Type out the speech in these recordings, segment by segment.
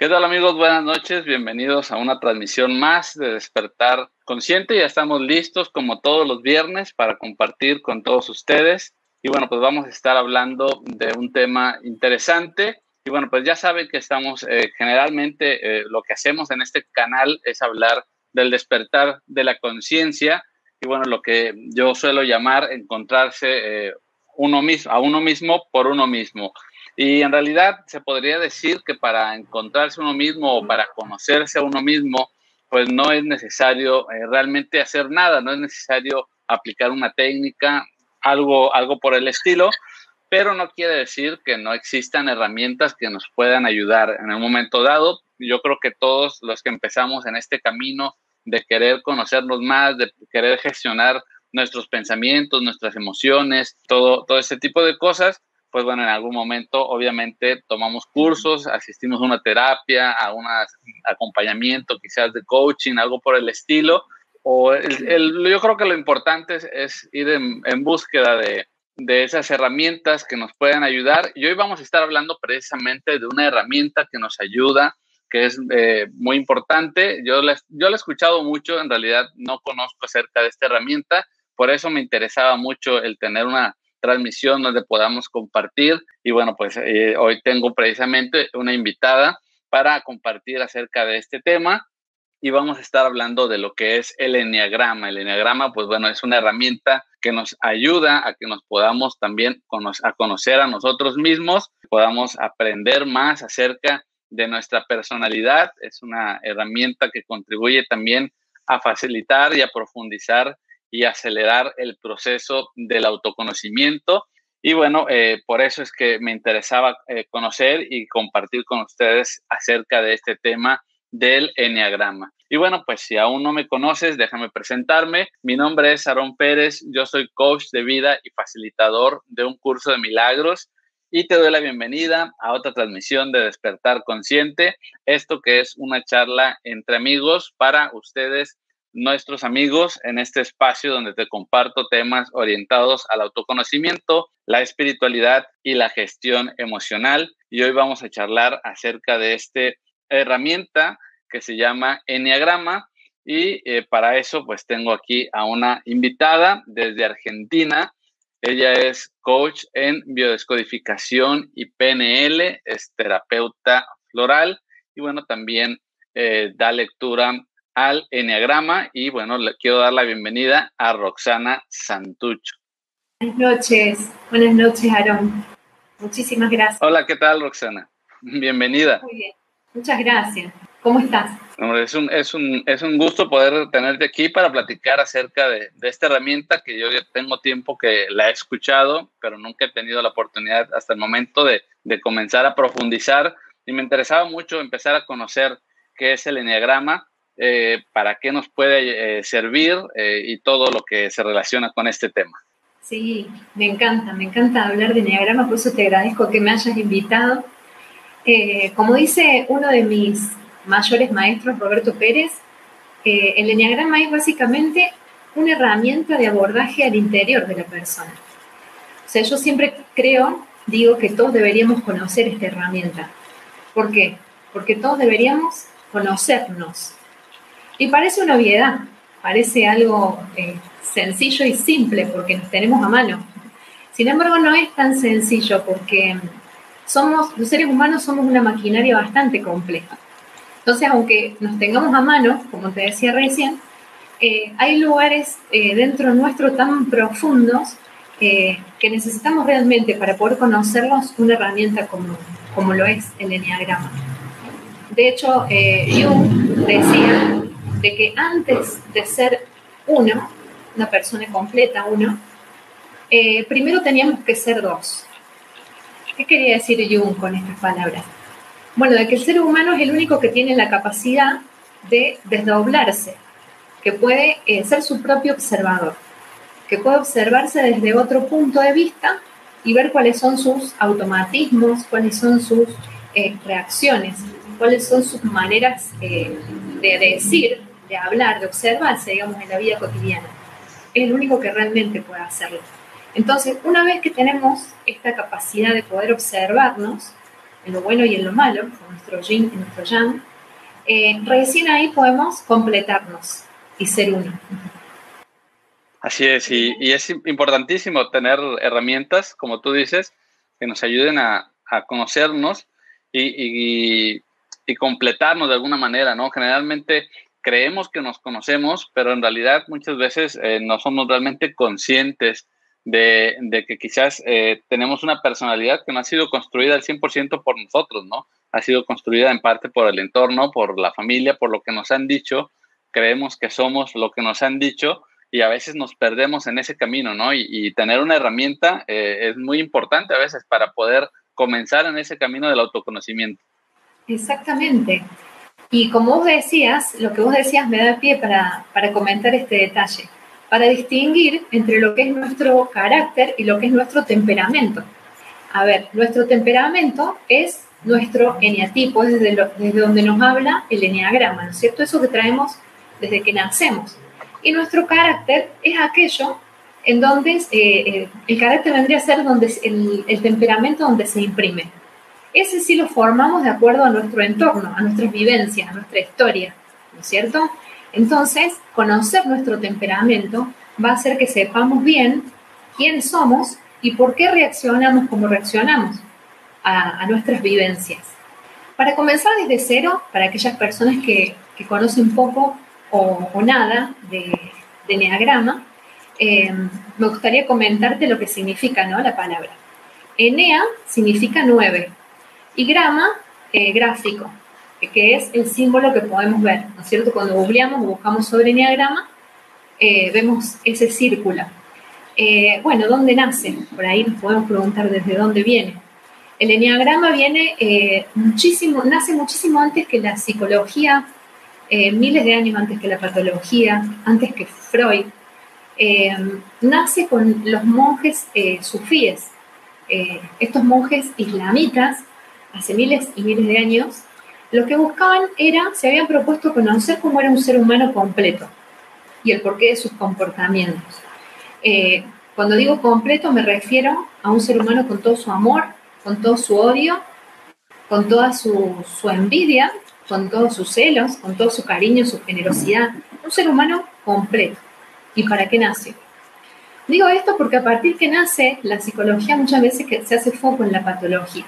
¿Qué tal amigos? Buenas noches, bienvenidos a una transmisión más de Despertar Consciente. Ya estamos listos como todos los viernes para compartir con todos ustedes. Y bueno, pues vamos a estar hablando de un tema interesante. Y bueno, pues ya saben que estamos eh, generalmente, eh, lo que hacemos en este canal es hablar del despertar de la conciencia. Y bueno, lo que yo suelo llamar encontrarse eh, uno mismo, a uno mismo por uno mismo. Y en realidad se podría decir que para encontrarse uno mismo o para conocerse a uno mismo, pues no es necesario eh, realmente hacer nada, no es necesario aplicar una técnica, algo, algo por el estilo, pero no quiere decir que no existan herramientas que nos puedan ayudar en el momento dado. Yo creo que todos los que empezamos en este camino de querer conocernos más, de querer gestionar nuestros pensamientos, nuestras emociones, todo, todo ese tipo de cosas, pues bueno, en algún momento obviamente tomamos cursos, asistimos a una terapia, a un acompañamiento quizás de coaching, algo por el estilo. O yo creo que lo importante es, ir en, búsqueda de, esas herramientas que nos puedan ayudar. Y hoy vamos a estar hablando precisamente de una herramienta que nos ayuda, que es eh, muy importante. Yo la, yo la he escuchado mucho, en realidad no conozco acerca de esta herramienta, por eso me interesaba mucho el tener una transmisión donde podamos compartir. Y bueno, pues eh, hoy tengo precisamente una invitada para compartir acerca de este tema y vamos a estar hablando de lo que es el enneagrama. El enneagrama, pues bueno, es una herramienta que nos ayuda a que nos podamos también a conocer a nosotros mismos, podamos aprender más acerca de nuestra personalidad. Es una herramienta que contribuye también a facilitar y a profundizar y acelerar el proceso del autoconocimiento. Y bueno, eh, por eso es que me interesaba eh, conocer y compartir con ustedes acerca de este tema del enneagrama. Y bueno, pues si aún no me conoces, déjame presentarme. Mi nombre es Aaron Pérez, yo soy coach de vida y facilitador de un curso de milagros y te doy la bienvenida a otra transmisión de Despertar Consciente, esto que es una charla entre amigos para ustedes nuestros amigos en este espacio donde te comparto temas orientados al autoconocimiento, la espiritualidad y la gestión emocional. Y hoy vamos a charlar acerca de esta herramienta que se llama Enneagrama. Y eh, para eso, pues tengo aquí a una invitada desde Argentina. Ella es coach en biodescodificación y PNL, es terapeuta floral y bueno, también eh, da lectura al Enneagrama y bueno, le quiero dar la bienvenida a Roxana Santucho. Buenas noches, buenas noches, Aarón. Muchísimas gracias. Hola, ¿qué tal, Roxana? Bienvenida. Muy bien, muchas gracias. ¿Cómo estás? es, un, es, un, es un gusto poder tenerte aquí para platicar acerca de, de, esta herramienta que yo ya tengo tiempo que la he escuchado, pero nunca he tenido la oportunidad hasta el momento de, de comenzar a profundizar y me interesaba mucho empezar a conocer qué es el enneagrama eh, para qué nos puede eh, servir eh, y todo lo que se relaciona con este tema. Sí, me encanta, me encanta hablar de Enneagrama, por eso te agradezco que me hayas invitado. como dice uno de mis mayores maestros, Roberto Pérez, el Enneagrama es básicamente una herramienta de abordaje al interior de la persona. O sea, yo siempre creo, digo que todos deberíamos conocer esta herramienta. ¿Por qué? Porque todos deberíamos conocernos, y parece una obviedad, parece algo eh, sencillo y simple porque nos tenemos a mano. Sin embargo, no es tan sencillo porque somos, los seres humanos somos una maquinaria bastante compleja. Entonces, aunque nos tengamos a mano, como te decía recién, eh, hay lugares eh, dentro nuestro tan profundos que necesitamos realmente para poder conocerlos una herramienta como, como lo es el enneagrama. De hecho, Jung decía de que antes de ser uno, una persona completa, uno, primero teníamos que ser dos. ¿Qué quería decir Jung con estas palabras? Bueno, de que el ser humano es el único que tiene la capacidad de desdoblarse, que puede eh, ser su propio observador, que puede observarse desde otro punto de vista y ver cuáles son sus automatismos, cuáles son sus eh, reacciones, cuáles son sus maneras eh, de decir, de hablar, de observarse, digamos, en la vida cotidiana. Es el único que realmente puede hacerlo. Entonces, una vez que tenemos esta capacidad de poder observarnos, en lo bueno y en lo malo, con nuestro yin y nuestro yang, eh, recién ahí podemos completarnos y ser uno. Así es, y, es importantísimo tener herramientas, como tú dices, que nos ayuden a, conocernos y, completarnos de alguna manera, ¿no? Generalmente creemos que nos conocemos, pero en realidad muchas veces eh, no somos realmente conscientes de, que quizás eh, tenemos una personalidad que no ha sido construida al 100% por nosotros, ¿no? Ha sido construida en parte por el entorno, por la familia, por lo que nos han dicho, creemos que somos lo que nos han dicho y a veces nos perdemos en ese camino, ¿no? Y, tener una herramienta eh, es muy importante a veces para poder comenzar en ese camino del autoconocimiento. Exactamente. Y como vos decías, lo que vos decías me da pie para, para comentar este detalle para distinguir entre lo que es nuestro carácter y lo que es nuestro temperamento. A ver, nuestro temperamento es nuestro eneatipo, es desde, desde donde nos habla el eneagrama, ¿no es cierto? Eso que traemos desde que nacemos. Y nuestro carácter es aquello en donde eh, eh, el carácter vendría a ser donde el, el temperamento donde se imprime. Ese sí lo formamos de acuerdo a nuestro entorno, a nuestras vivencias, a nuestra historia, ¿no es cierto? Entonces, conocer nuestro temperamento va a hacer que sepamos bien quién somos y por qué reaccionamos como reaccionamos a, nuestras vivencias. Para comenzar desde cero, para aquellas personas que, conocen poco o, nada de, de eh, me gustaría comentarte lo que significa ¿no? la palabra. Enea significa nueve y grama, eh, gráfico que es el símbolo que podemos ver, ¿no es cierto? Cuando googleamos o buscamos sobre Enneagrama, eh, vemos ese círculo. Eh, bueno, ¿dónde nace? Por ahí nos podemos preguntar desde dónde viene. El Enneagrama viene eh, muchísimo, nace muchísimo antes que la psicología, miles de años antes que la patología, antes que Freud. nace con los monjes sufíes, estos monjes islamitas, hace miles y miles de años, lo que buscaban era, se habían propuesto conocer cómo era un ser humano completo y el porqué de sus comportamientos. Eh, cuando digo completo me refiero a un ser humano con todo su amor, con todo su odio, con toda su, envidia, con todos sus celos, con todo su cariño, su generosidad. Un ser humano completo. ¿Y para qué nace? Digo esto porque a partir que nace, la psicología muchas veces se hace foco en la patología.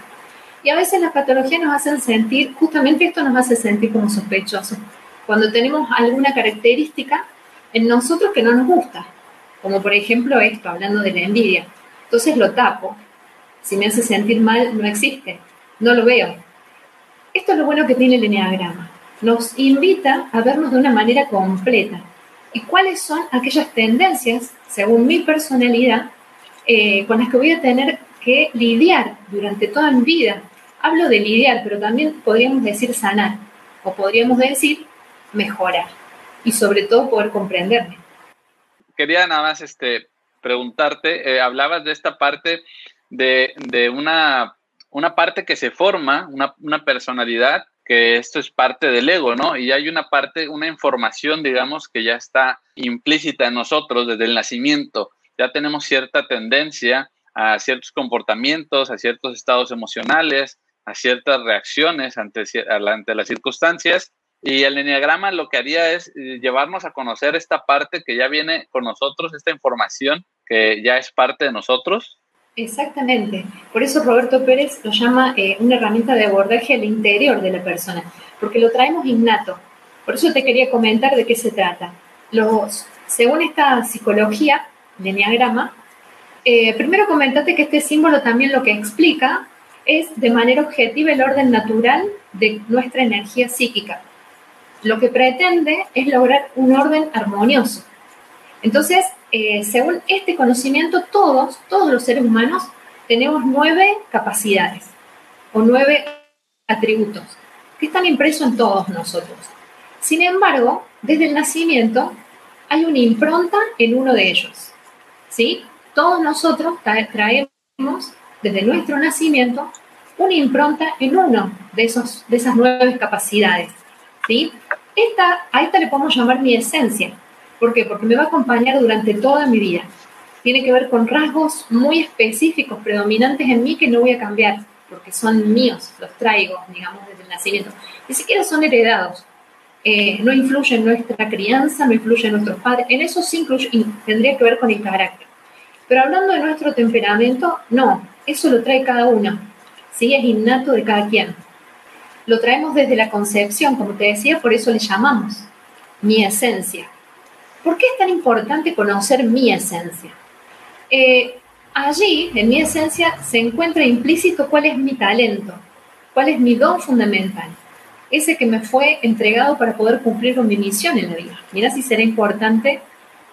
Y a veces las patologías nos hacen sentir, justamente esto nos hace sentir como sospechosos, cuando tenemos alguna característica en nosotros que no nos gusta, como por ejemplo esto, hablando de la envidia. Entonces lo tapo. Si me hace sentir mal, no existe, no lo veo. Esto es lo bueno que tiene el Enneagrama. Nos invita a vernos de una manera completa. ¿Y cuáles son aquellas tendencias, según mi personalidad, eh, con las que voy a tener que lidiar durante toda mi vida Hablo de lidiar, pero también podríamos decir sanar o podríamos decir mejorar y sobre todo poder comprenderme. Quería nada más este, preguntarte, eh, hablabas de esta parte de, una, una, parte que se forma, una, una, personalidad, que esto es parte del ego, ¿no? Y hay una parte, una información, digamos, que ya está implícita en nosotros desde el nacimiento. Ya tenemos cierta tendencia a ciertos comportamientos, a ciertos estados emocionales, ciertas reacciones ante, ante las circunstancias. Y el enneagrama lo que haría es eh, llevarnos a conocer esta parte que ya viene con nosotros, esta información que ya es parte de nosotros. Exactamente. Por eso Roberto Pérez lo llama eh, una herramienta de abordaje al interior de la persona, porque lo traemos innato. Por eso te quería comentar de qué se trata. los, según esta psicología, de Enneagrama, eh, primero comentate que este símbolo también lo que explica es de manera objetiva el orden natural de nuestra energía psíquica. Lo que pretende es lograr un orden armonioso. Entonces, eh, según este conocimiento, todos, todos los seres humanos tenemos nueve capacidades o nueve atributos que están impresos en todos nosotros. Sin embargo, desde el nacimiento hay una impronta en uno de ellos. ¿sí? Todos nosotros traemos desde nuestro nacimiento una impronta en uno de, esos, de esas nueve capacidades. ¿sí? Esta, a esta le podemos llamar mi esencia. ¿Por qué? Porque me va a acompañar durante toda mi vida. Tiene que ver con rasgos muy específicos, predominantes en mí que no voy a cambiar, porque son míos, los traigo, digamos, desde el nacimiento. Ni siquiera son heredados. Eh, no influye en nuestra crianza, no influye en nuestros padres. En eso sí incluye, tendría que ver con el carácter. Pero hablando de nuestro temperamento, no, eso lo trae cada uno. ¿Sí? Es innato de cada quien. Lo traemos desde la concepción, como te decía, por eso le llamamos mi esencia. ¿Por qué es tan importante conocer mi esencia? Eh, allí, en mi esencia, se encuentra implícito cuál es mi talento, cuál es mi don fundamental, ese que me fue entregado para poder cumplir con mi misión en la vida. Mira si será importante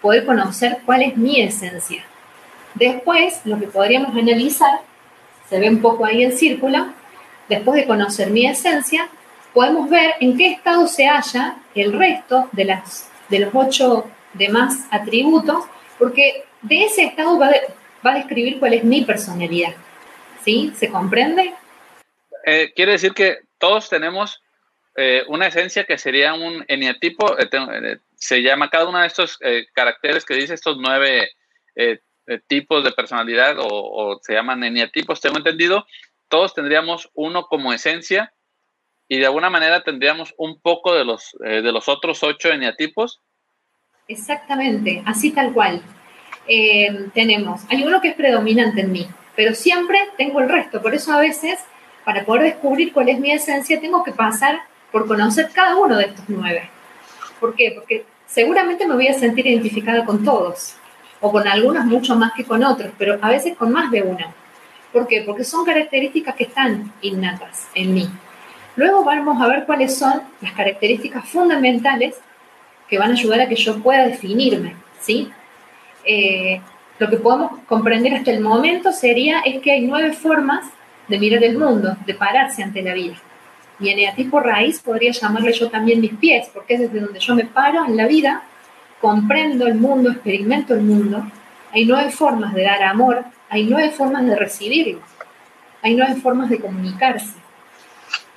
poder conocer cuál es mi esencia. Después, lo que podríamos analizar, se ve un poco ahí el círculo, después de conocer mi esencia, podemos ver en qué estado se halla el resto de, las, de los ocho demás atributos, porque de ese estado va, a describir cuál es mi personalidad. ¿Sí? ¿Se comprende? Eh, quiere decir que todos tenemos eh, una esencia que sería un eneatipo, eh, se llama cada uno de estos caracteres que dice estos nueve tipos de personalidad o, se llaman eneatipos, tengo entendido, todos tendríamos uno como esencia y de alguna manera tendríamos un poco de los, de los otros ocho eneatipos. Exactamente, así tal cual. Eh, tenemos, hay uno que es predominante en mí, pero siempre tengo el resto. Por eso a veces, para poder descubrir cuál es mi esencia, tengo que pasar por conocer cada uno de estos nueve. ¿Por qué? Porque seguramente me voy a sentir identificada con todos, o con algunos mucho más que con otros, pero a veces con más de uno. ¿Por qué? Porque son características que están innatas en mí. Luego vamos a ver cuáles son las características fundamentales que van a ayudar a que yo pueda definirme, ¿sí? Eh, lo que podemos comprender hasta el momento sería es que hay nueve formas de mirar el mundo, de pararse ante la vida. Y en tipo raíz podría llamarle yo también mis pies, porque es desde donde yo me paro en la vida, comprendo el mundo, experimento el mundo. Hay nueve formas de dar amor, hay nueve formas de recibirlo, hay nueve formas de comunicarse.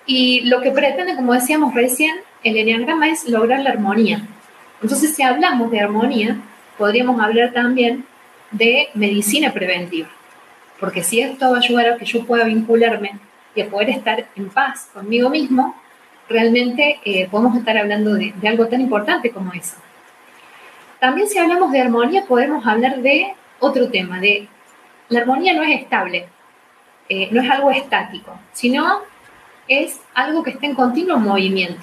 Y lo que pretende, como decíamos recién, el enneagrama es lograr la armonía. Entonces, si hablamos de armonía, podríamos hablar también de medicina preventiva, porque si esto va a ayudar a que yo pueda vincularme y a poder estar en paz conmigo mismo, realmente eh, podemos estar hablando de, algo tan importante como eso. También si hablamos de armonía, podemos hablar de otro tema, de la armonía no es estable, eh, no es algo estático, sino es algo que está en continuo movimiento.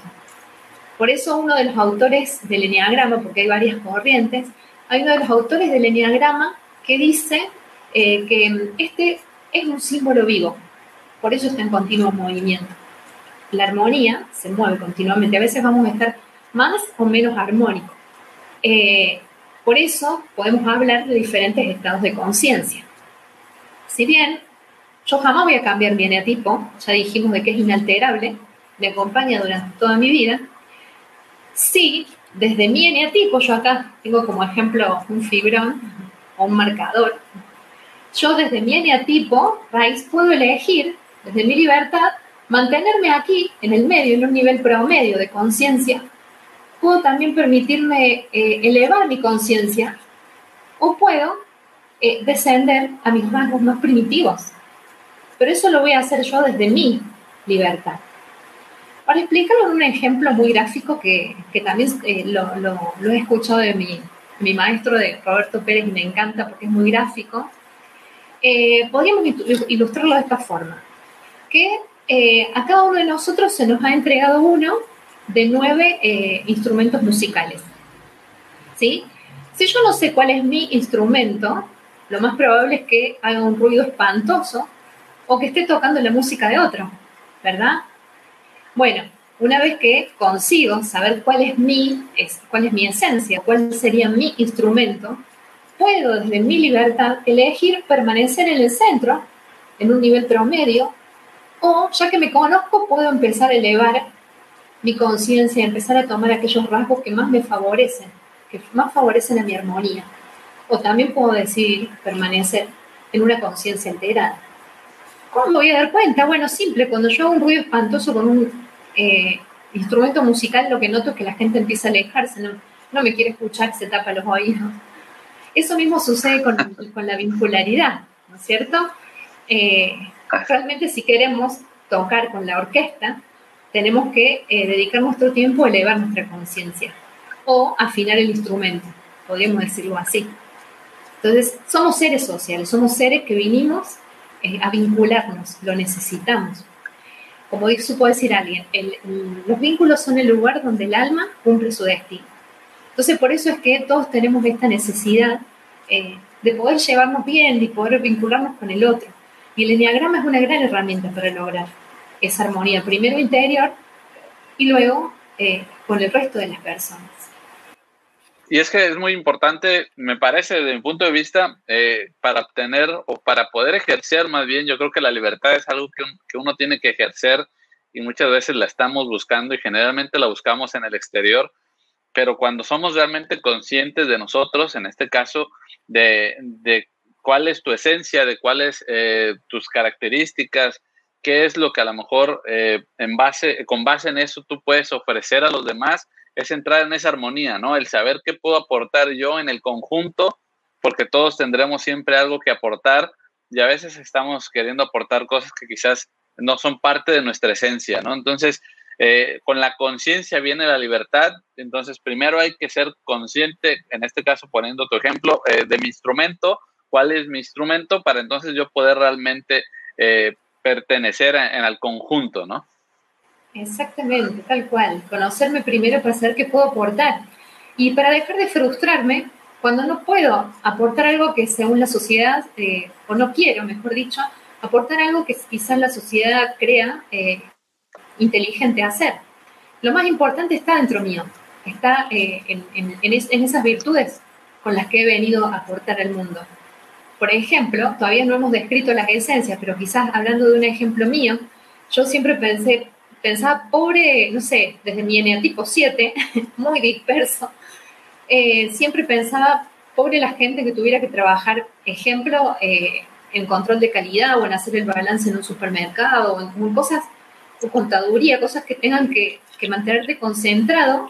Por eso uno de los autores del Enneagrama, porque hay varias corrientes, hay uno de los autores del Enneagrama que dice eh, que este es un símbolo vivo, por eso está en continuo movimiento. La armonía se mueve continuamente, a veces vamos a estar más o menos armónicos. Eh, por eso podemos hablar de diferentes estados de conciencia. Si bien yo jamás voy a cambiar mi eneatipo, ya dijimos de que es inalterable, me acompaña durante toda mi vida, Sí, desde mi eneatipo, yo acá tengo como ejemplo un fibrón o un marcador. Yo desde mi eneatipo, raíz, puedo elegir, desde mi libertad, mantenerme aquí, en el medio, en un nivel promedio de conciencia. Puedo también permitirme eh, elevar mi conciencia o puedo eh, descender a mis rasgos más primitivos. Pero eso lo voy a hacer yo desde mi libertad. Para explicarlo en un ejemplo muy gráfico que, también eh, lo, he escuchado de mi, maestro, de Roberto Pérez, y me encanta porque es muy gráfico, eh, podríamos ilustrarlo de esta forma, que eh, a cada uno de nosotros se nos ha entregado uno de nueve instrumentos musicales. ¿sí? Si yo no sé cuál es mi instrumento, lo más probable es que haga un ruido espantoso o que esté tocando la música de otro, ¿verdad? Bueno, una vez que consigo saber cuál es mi, cuál es mi esencia, cuál sería mi instrumento, puedo desde mi libertad elegir permanecer en el centro, en un nivel promedio, o ya que me conozco, puedo empezar a elevar mi conciencia, empezar a tomar aquellos rasgos que más me favorecen, que más favorecen a mi armonía. O también puedo decidir permanecer en una conciencia alterada. ¿Cómo me voy a dar cuenta? Bueno, simple, cuando yo hago un ruido espantoso con un eh, instrumento musical, lo que noto es que la gente empieza a alejarse, no, no me quiere escuchar, se tapa los oídos. Eso mismo sucede con, con la vincularidad, ¿no es cierto? Eh, realmente si queremos tocar con la orquesta, tenemos que eh, dedicar nuestro tiempo a elevar nuestra conciencia o afinar el instrumento, podríamos decirlo así. Entonces, somos seres sociales, somos seres que vinimos eh, a vincularnos, lo necesitamos. Como supo decir alguien, los vínculos son el lugar donde el alma cumple su destino. Entonces, por eso es que todos tenemos esta necesidad eh, de poder llevarnos bien, de poder vincularnos con el otro. Y el enneagrama es una gran herramienta para lograr esa armonía, primero interior y luego eh, con el resto de las personas. Y es que es muy importante, me parece, desde mi punto de vista, eh, para obtener o para poder ejercer más bien, yo creo que la libertad es algo que, que, uno tiene que ejercer y muchas veces la estamos buscando y generalmente la buscamos en el exterior, pero cuando somos realmente conscientes de nosotros, en este caso, de, de cuál es tu esencia, de cuáles eh, tus características, qué es lo que a lo mejor eh, en base, con base en eso tú puedes ofrecer a los demás, es entrar en esa armonía, ¿no? El saber qué puedo aportar yo en el conjunto, porque todos tendremos siempre algo que aportar y a veces estamos queriendo aportar cosas que quizás no son parte de nuestra esencia, ¿no? Entonces, eh, con la conciencia viene la libertad, entonces primero hay que ser consciente, en este caso poniendo tu ejemplo, de mi instrumento, cuál es mi instrumento para entonces yo poder realmente eh, pertenecer en al conjunto, ¿no? Exactamente, tal cual. Conocerme primero para saber qué puedo aportar. Y para dejar de frustrarme cuando no puedo aportar algo que según la sociedad, eh, o no quiero, mejor dicho, aportar algo que quizás la sociedad crea eh, inteligente hacer. Lo más importante está dentro mío, está en, en esas virtudes con las que he venido a aportar al mundo. Por ejemplo, todavía no hemos descrito las esencias, pero quizás hablando de un ejemplo mío, yo siempre pensé, pensaba, pobre, no sé, desde mi eneatipo 7, muy disperso, eh, siempre pensaba, pobre la gente que tuviera que trabajar, ejemplo, eh, en control de calidad o en hacer el balance en un supermercado o en, cosas, contaduría, cosas que tengan que, mantenerte concentrado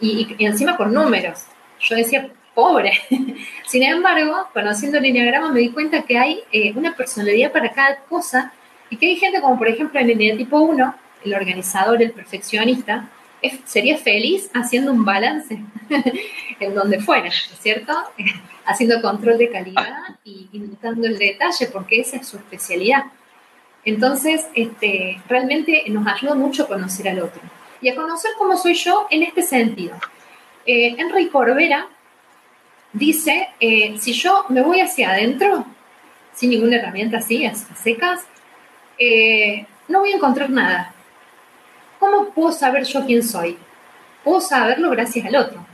y, y, encima con números. Yo decía, pobre. Sin embargo, conociendo el enneagrama me di cuenta que hay eh, una personalidad para cada cosa y que hay gente como por ejemplo en el tipo 1, el organizador, el perfeccionista, sería feliz haciendo un balance en donde fuera, ¿cierto? haciendo control de calidad y, dando el detalle porque esa es su especialidad. Entonces, este, realmente nos ayuda mucho a conocer al otro y a conocer cómo soy yo en este sentido. Eh, Enrique Corbera dice, eh, si yo me voy hacia adentro, sin ninguna herramienta así, a secas, eh, no voy a encontrar nada. ¿Cómo puedo saber yo quién soy? Puedo saberlo gracias al otro.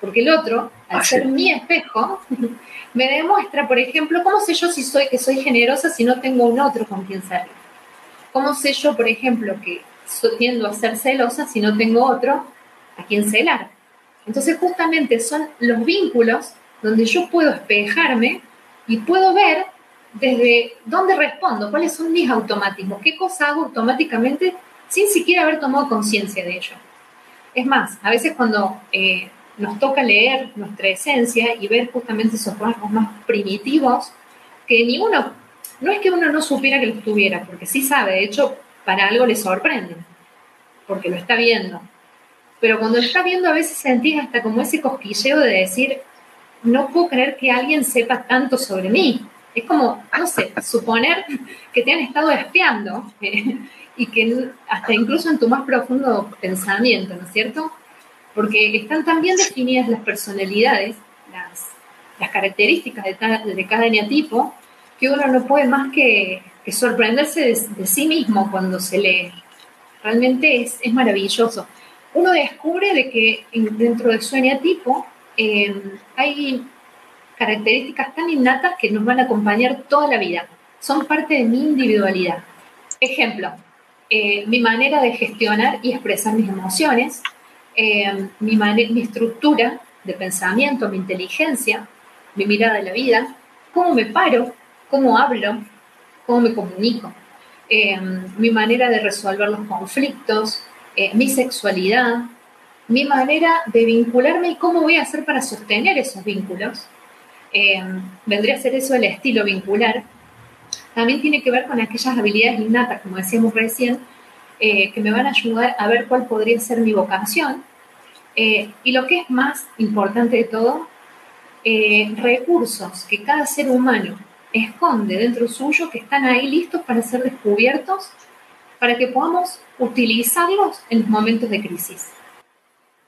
Porque el otro, al ah, ser mi espejo, me demuestra, por ejemplo, cómo sé yo si soy que soy generosa si no tengo un otro con quien serlo. ¿Cómo sé yo, por ejemplo, que tiendo a ser celosa si no tengo otro a quien celar? Entonces justamente son los vínculos donde yo puedo espejarme y puedo ver desde dónde respondo, cuáles son mis automatismos, qué cosa hago automáticamente sin siquiera haber tomado conciencia de ello. Es más, a veces cuando eh, nos toca leer nuestra esencia y ver justamente esos rasgos más primitivos, que ni uno, no es que uno no supiera que los tuviera, porque sí sabe, de hecho, para algo le sorprende, porque lo está viendo pero cuando lo estás viendo a veces sentís hasta como ese cosquilleo de decir, no puedo creer que alguien sepa tanto sobre mí. Es como, no sé, suponer que te han estado espiando y que hasta incluso en tu más profundo pensamiento, ¿no es cierto? porque están tan bien definidas las personalidades, las, características de, de cada eneatipo, que uno no puede más que, sorprenderse de, sí mismo cuando se lee. Realmente es, maravilloso. Uno descubre de que dentro de su eneatipo eh, hay características tan innatas que nos van a acompañar toda la vida. Son parte de mi individualidad. Ejemplo, eh, mi manera de gestionar y expresar mis emociones, eh, mi, mi estructura de pensamiento, mi inteligencia, mi mirada de la vida, cómo me paro, cómo hablo, cómo me comunico, eh, mi manera de resolver los conflictos, mi sexualidad, mi manera de vincularme y cómo voy a hacer para sostener esos vínculos. vendría a ser eso el estilo vincular, también tiene que ver con aquellas habilidades innatas, como decíamos recién, eh, que me van a ayudar a ver cuál podría ser mi vocación. Eh, y lo que es más importante de todo, eh, recursos que cada ser humano esconde dentro suyo que están ahí listos para ser descubiertos, para que podamos utilizarlos en los momentos de crisis.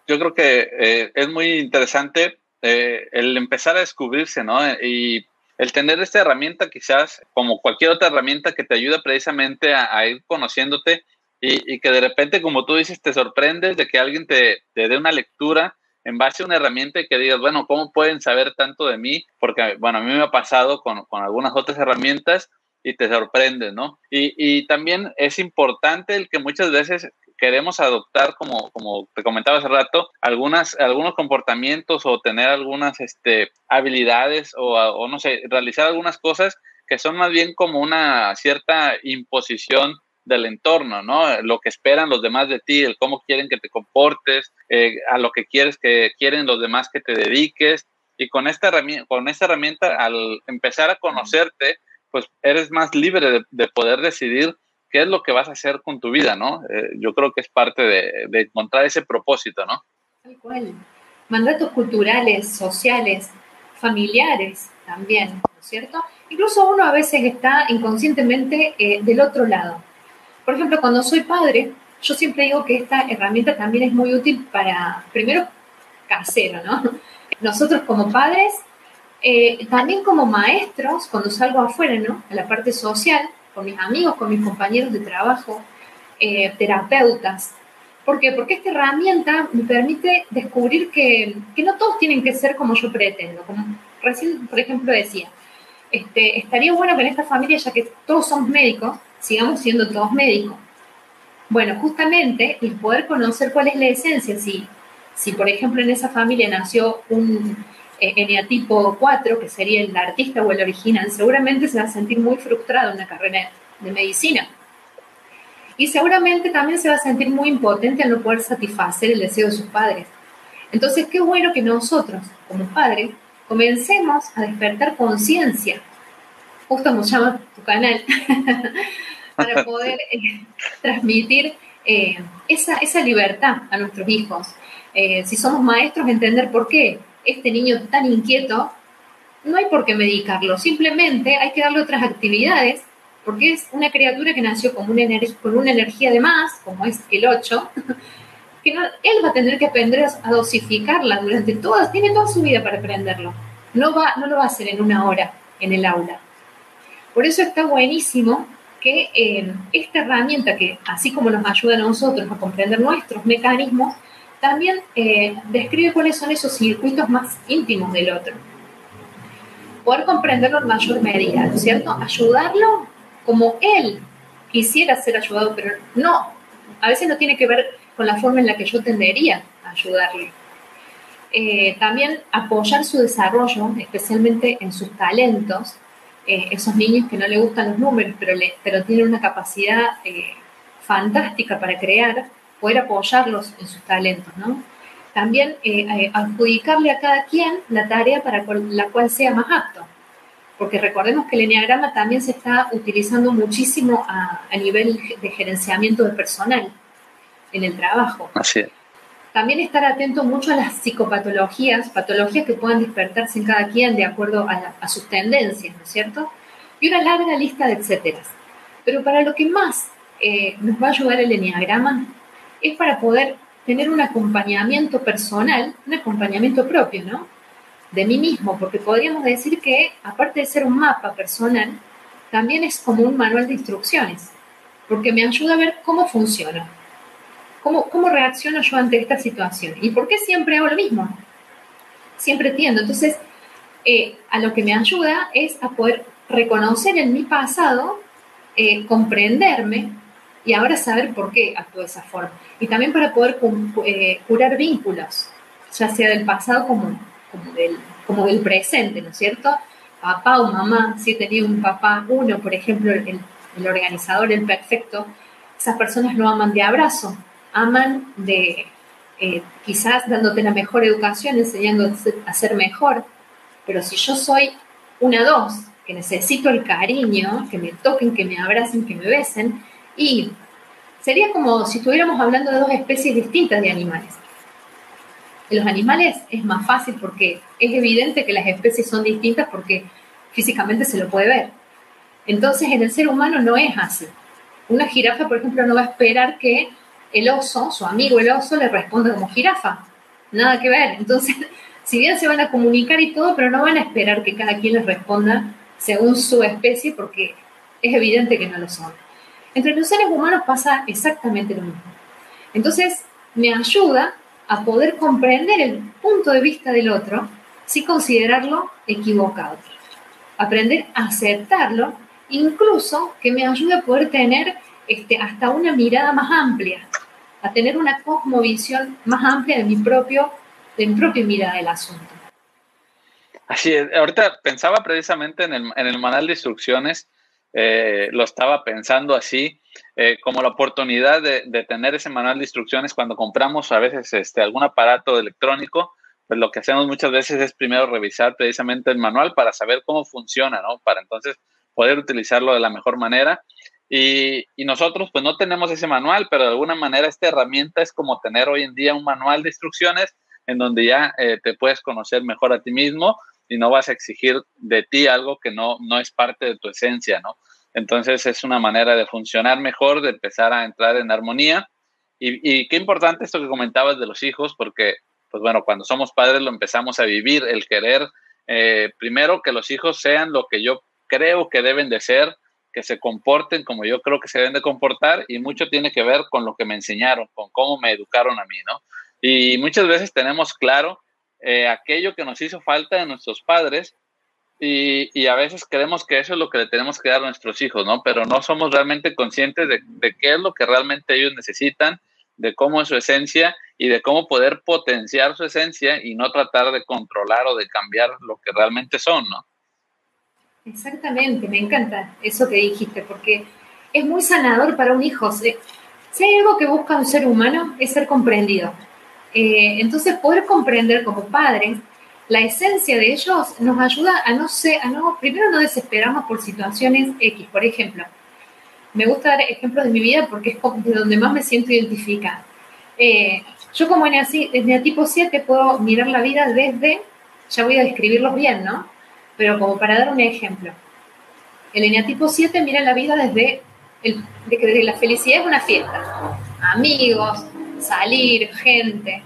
Yo creo que es muy interesante el empezar a descubrirse, ¿no? Y el tener esta herramienta quizás como cualquier otra herramienta que te ayuda precisamente a, ir conociéndote y, que de repente, como tú dices, te sorprendes de que alguien te, dé una lectura en base a una herramienta y que digas, bueno, ¿cómo pueden saber tanto de mí? Porque, bueno, a mí me ha pasado con, con algunas otras herramientas y te sorprendes, ¿no? Y, y, también es importante el que muchas veces queremos adoptar, como, como te comentaba hace rato, algunas, algunos comportamientos o tener algunas este, habilidades o, o, no sé, realizar algunas cosas que son más bien como una cierta imposición del entorno, ¿no? Lo que esperan los demás de ti, el cómo quieren que te comportes, eh, a lo que quieres que quieren los demás que te dediques. Y con esta herramienta, con esta herramienta al empezar a conocerte, pues eres más libre de poder decidir qué es lo que vas a hacer con tu vida, ¿no? Eh, yo creo que es parte de, encontrar ese propósito, ¿no? Tal cual. Mandatos culturales, sociales, familiares también, ¿no es cierto? Incluso uno a veces está inconscientemente eh, del otro lado. Por ejemplo, cuando soy padre, yo siempre digo que esta herramienta también es muy útil para, primero, casero, ¿no? Nosotros como padres, eh, también como maestros, cuando salgo afuera, ¿no? A la parte social, con mis amigos, con mis compañeros de trabajo, eh, terapeutas. ¿Por qué? Porque esta herramienta me permite descubrir que, que, no todos tienen que ser como yo pretendo. Como recién, por ejemplo, decía, este, estaría bueno que en esta familia, ya que todos somos médicos, sigamos siendo todos médicos. Bueno, justamente el poder conocer cuál es la esencia, si, si por ejemplo en esa familia nació un eneatipo 4, que sería el artista o el original, seguramente se va a sentir muy frustrado en la carrera de medicina. Y seguramente también se va a sentir muy impotente al no poder satisfacer el deseo de sus padres. Entonces, qué bueno que nosotros, como padres, comencemos a despertar conciencia, justo como llama tu canal, para poder eh, transmitir eh, esa, esa, libertad a nuestros hijos. si somos maestros, entender por qué este niño tan inquieto, no hay por qué medicarlo, simplemente hay que darle otras actividades, porque es una criatura que nació con una, energía de más, como es el 8, que él va a tener que aprender a dosificarla durante toda, tiene toda su vida para aprenderlo. No, va, no lo va a hacer en una hora en el aula. Por eso está buenísimo que eh, esta herramienta que, así como nos ayuda a nosotros a comprender nuestros mecanismos, también eh, describe cuáles son esos circuitos más íntimos del otro. Poder comprenderlo en mayor medida, ¿no es cierto? Ayudarlo como él quisiera ser ayudado, pero no, a veces no tiene que ver con la forma en la que yo tendería a ayudarle. Eh, también apoyar su desarrollo, especialmente en sus talentos, eh, esos niños que no le gustan los números, pero, tienen una capacidad fantástica para crear, poder apoyarlos en sus talentos, ¿no? También eh, eh, adjudicarle a cada quien la tarea para la cual sea más apto, porque recordemos que el enneagrama también se está utilizando muchísimo a, nivel de gerenciamiento de personal en el trabajo. Así es. También estar atento mucho a las psicopatologías, patologías que puedan despertarse en cada quien de acuerdo a, a sus tendencias, ¿no es cierto? Y una larga lista de etcéteras. Pero para lo que más eh, nos va a ayudar el enneagrama es para poder tener un acompañamiento personal, un acompañamiento propio, ¿no? De mí mismo, porque podríamos decir que, aparte de ser un mapa personal, también es como un manual de instrucciones, porque me ayuda a ver cómo funciona, cómo, cómo reacciono yo ante esta situación y por qué siempre hago lo mismo. Siempre tiendo. Entonces, eh, a lo que me ayuda es a poder reconocer en mi pasado, eh, comprenderme y ahora saber por qué actúo de esa forma. Y también para poder eh, curar vínculos, ya sea del pasado como, como, del, como del presente, ¿no es cierto? Papá o mamá, si he tenido un papá, uno, por ejemplo, el, el organizador, el perfecto, esas personas no aman de abrazo, aman de eh, quizás dándote la mejor educación, enseñándote a ser mejor, pero si yo soy una dos, que necesito el cariño, que me toquen, que me abracen, que me besen, y sería como si estuviéramos hablando de dos especies distintas de animales. En los animales es más fácil porque es evidente que las especies son distintas porque físicamente se lo puede ver. Entonces en el ser humano no es así. Una jirafa, por ejemplo, no va a esperar que el oso, su amigo el oso, le responda como jirafa. Nada que ver. Entonces, si bien se van a comunicar y todo, pero no van a esperar que cada quien les responda según su especie porque es evidente que no lo son. Entre los seres humanos pasa exactamente lo mismo. Entonces, me ayuda a poder comprender el punto de vista del otro sin considerarlo equivocado. Aprender a aceptarlo, incluso que me ayude a poder tener este, hasta una mirada más amplia, a tener una cosmovisión más amplia de mi, propio, de mi propia mirada del asunto. Así es, ahorita pensaba precisamente en el, en el manual de instrucciones eh, lo estaba pensando así, eh, como la oportunidad de, tener ese manual de instrucciones cuando compramos a veces este, algún aparato electrónico, pues lo que hacemos muchas veces es primero revisar precisamente el manual para saber cómo funciona, ¿no? Para entonces poder utilizarlo de la mejor manera. Y, nosotros pues no tenemos ese manual, pero de alguna manera esta herramienta es como tener hoy en día un manual de instrucciones en donde ya eh, te puedes conocer mejor a ti mismo y no vas a exigir de ti algo que no, no es parte de tu esencia, ¿no? Entonces es una manera de funcionar mejor, de empezar a entrar en armonía. Y, qué importante esto que comentabas de los hijos, porque, pues bueno, cuando somos padres lo empezamos a vivir, el querer, eh, primero que los hijos sean lo que yo creo que deben de ser, que se comporten como yo creo que se deben de comportar, y mucho tiene que ver con lo que me enseñaron, con cómo me educaron a mí, ¿no? Y muchas veces tenemos claro eh, aquello que nos hizo falta de nuestros padres y, a veces creemos que eso es lo que le tenemos que dar a nuestros hijos, ¿no? Pero no somos realmente conscientes de, qué es lo que realmente ellos necesitan, de cómo es su esencia y de cómo poder potenciar su esencia y no tratar de controlar o de cambiar lo que realmente son, ¿no? Exactamente, me encanta eso que dijiste, porque es muy sanador para un hijo. Si hay algo que busca un ser humano es ser comprendido. Eh, entonces, poder comprender como padre la esencia de ellos nos ayuda a no ser, a no, primero no desesperarnos por situaciones X. Por ejemplo, me gusta dar ejemplos de mi vida porque es de donde más me siento identificada. Eh, yo como tipo 7 puedo mirar la vida desde, ya voy a describirlos bien, ¿no? Pero como para dar un ejemplo. El eneatipo 7 mira la vida desde, el, de que la felicidad es una fiesta. Amigos, salir, gente.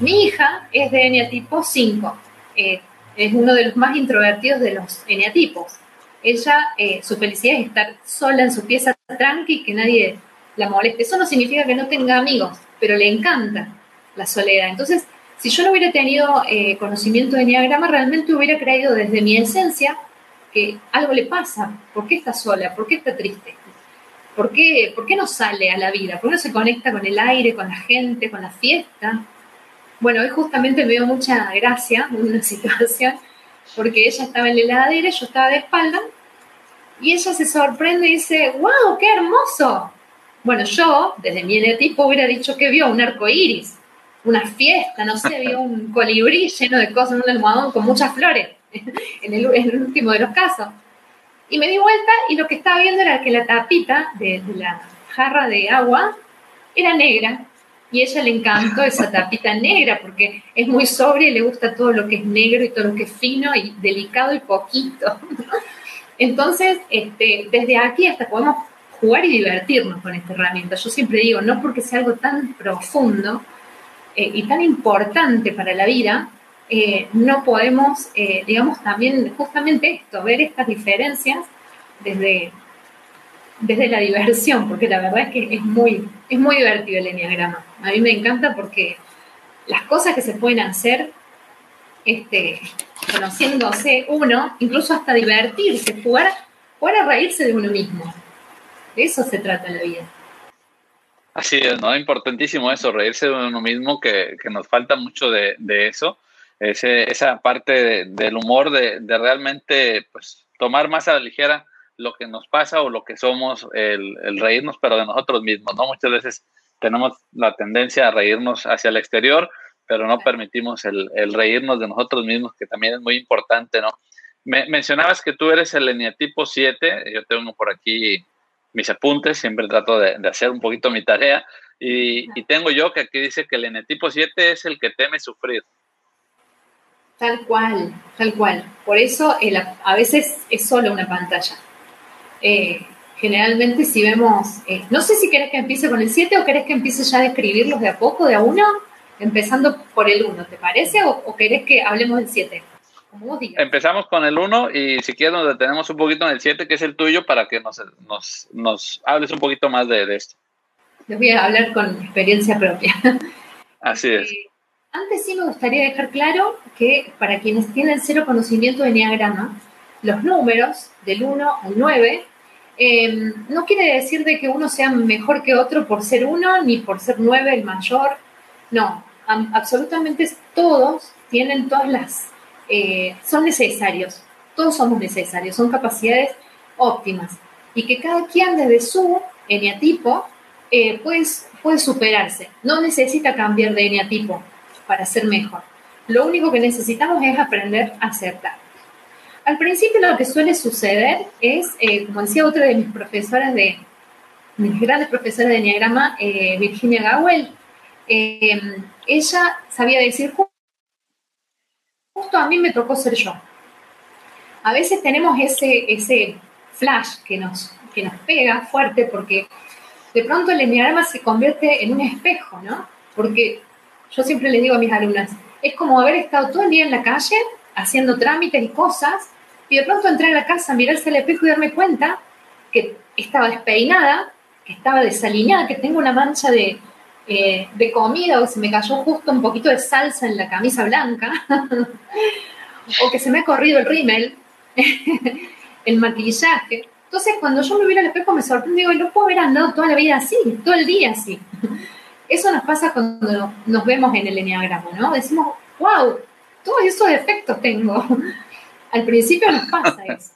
Mi hija es de eneatipo 5. Eh, es uno de los más introvertidos de los eneatipos. Ella, eh, su felicidad es estar sola en su pieza tranqui que nadie la moleste. Eso no significa que no tenga amigos, pero le encanta la soledad. Entonces, si yo no hubiera tenido eh, conocimiento de Enneagrama, realmente hubiera creído desde mi esencia que algo le pasa. ¿Por qué está sola? ¿Por qué está triste? ¿Por qué, ¿Por qué no sale a la vida? ¿Por qué no se conecta con el aire, con la gente, con la fiesta? Bueno, hoy justamente me dio mucha gracia una situación, porque ella estaba en la heladera, yo estaba de espalda, y ella se sorprende y dice, wow, qué hermoso. Bueno, yo, desde mi tipo, hubiera dicho que vio un arco iris, una fiesta, no sé, vio un colibrí lleno de cosas, un almohadón con muchas flores, en el, último de los casos. Y me di vuelta y lo que estaba viendo era que la tapita de la jarra de agua era negra y a ella le encantó esa tapita negra porque es muy sobria y le gusta todo lo que es negro y todo lo que es fino y delicado y poquito. Entonces, este, desde aquí hasta podemos jugar y divertirnos con esta herramienta. Yo siempre digo, no porque sea algo tan profundo, eh, y tan importante para la vida, eh, no podemos, digamos, también justamente esto, ver estas diferencias desde, desde la diversión, porque la verdad es que es muy, es muy divertido el enneagrama. A mí me encanta porque las cosas que se pueden hacer este, conociéndose uno, incluso hasta divertirse, jugar, jugar a reírse de uno mismo. De eso se trata la vida. Así es, ¿no? Importantísimo eso, reírse de uno mismo, que, nos falta mucho de, eso. Ese, esa parte del humor, de, realmente pues, tomar más a la ligera lo que nos pasa o lo que somos, el, el, reírnos, pero de nosotros mismos, ¿no? Muchas veces tenemos la tendencia a reírnos hacia el exterior, pero no permitimos el, el reírnos de nosotros mismos, que también es muy importante, ¿no? Me, mencionabas que tú eres el eneatipo 7, yo tengo por aquí mis apuntes, siempre trato de, hacer un poquito mi tarea. Y, tengo yo que aquí dice que el enetipo 7 es el que teme sufrir. Tal cual, tal cual. Por eso a veces es solo una pantalla. Eh, generalmente si vemos, eh, no sé si querés que empiece con el 7 o querés que empiece ya a describirlos de a poco, de a uno, empezando por el 1, ¿te parece? ¿O, o querés que hablemos del 7? Empezamos con el 1 y si quieres nos detenemos un poquito en el 7, que es el tuyo, para que nos, nos, hables un poquito más de, esto. Les voy a hablar con experiencia propia. Así es. Eh, antes sí me gustaría dejar claro que para quienes tienen cero conocimiento de Enneagrama, los números del 1 al 9 em, no quiere decir de que uno sea mejor que otro por ser uno ni por ser 9 el mayor. No, absolutamente todos tienen todas las eh, son necesarios, todos somos necesarios, son capacidades óptimas. Y que cada quien desde su eneatipo eh, puede, puede superarse, no necesita cambiar de eneatipo para ser mejor. Lo único que necesitamos es aprender a acertar. Al principio lo que suele suceder es, eh, como decía otra de mis profesoras de, mis grandes profesoras de Enneagrama, Virginia Gawel, ella sabía decir justo a mí me tocó ser yo. A veces tenemos ese, ese flash que nos, que nos pega fuerte porque de pronto el enneagrama se convierte en un espejo, ¿no? Porque yo siempre le digo a mis alumnas, es como haber estado todo el día en la calle haciendo trámites y cosas y de pronto entrar a la casa, mirarse al espejo y darme cuenta que estaba despeinada, que estaba desalineada, que tengo una mancha de, eh, de comida o se me cayó justo un poquito de salsa en la camisa blanca o que se me ha corrido el rímel, el maquillaje. Entonces, cuando yo me miro al espejo me sorprendo y no puedo haber andado toda la vida así, todo el día así. Eso nos pasa cuando nos vemos en el enneagrama, ¿no? Decimos, wow, todos esos defectos tengo. Al principio nos pasa eso.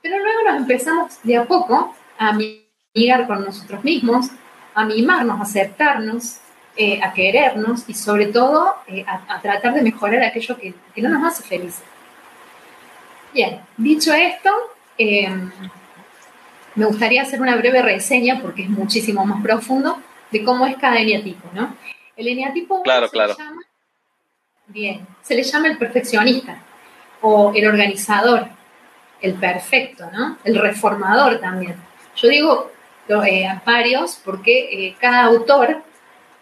Pero luego nos empezamos de a poco a mirar con nosotros mismos, a mimarnos, a aceptarnos, eh, a querernos y sobre todo eh, a, tratar de mejorar aquello que, no nos hace felices. Bien, dicho esto, em, me gustaría hacer una breve reseña, porque es muchísimo más profundo, de cómo es cada eneatipo, ¿no? El eneatipo claro, claro. llama, bien, se le llama el perfeccionista o el organizador, el perfecto, ¿no? El reformador también. Yo digo eh, varios, porque eh, cada autor,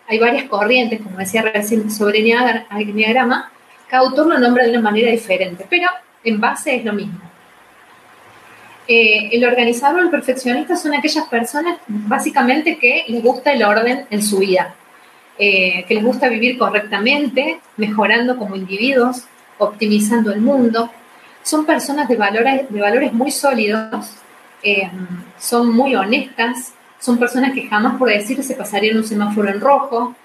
hay varias corrientes, como decía recién sobre el diagrama, cada autor lo nombra de una manera diferente, pero en base es lo mismo. Eh, el organizador o el perfeccionista son aquellas personas básicamente que les gusta el orden en su vida, que les gusta vivir correctamente, mejorando como individuos, optimizando el mundo. Son personas de valores, de valores muy sólidos eh, son muy honestas, son personas que jamás por decir se pasarían un semáforo en rojo,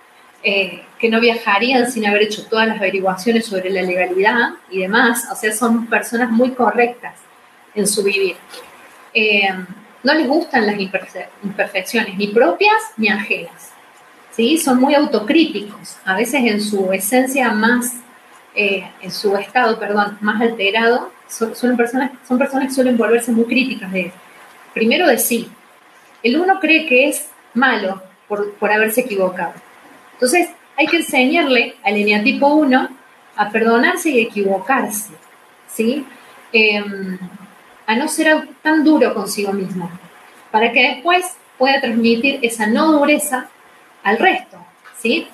eh, que no viajarían sin haber hecho todas las averiguaciones sobre la legalidad y demás, o sea, son personas muy correctas en su vivir. Eh, no les gustan las imperfecciones, ni propias ni ajenas. ¿sí? Son muy autocríticos, a veces en su esencia más, en su estado, perdón, más alterado, son, personas, son personas que suelen volverse muy críticas de, primero de sí. El uno cree que es malo por, haberse equivocado. Entonces, hay que enseñarle al eneatipo 1 a perdonarse y equivocarse, ¿sí? Em, a no ser tan duro consigo mismo, para que después pueda transmitir esa no dureza al resto, ¿sí?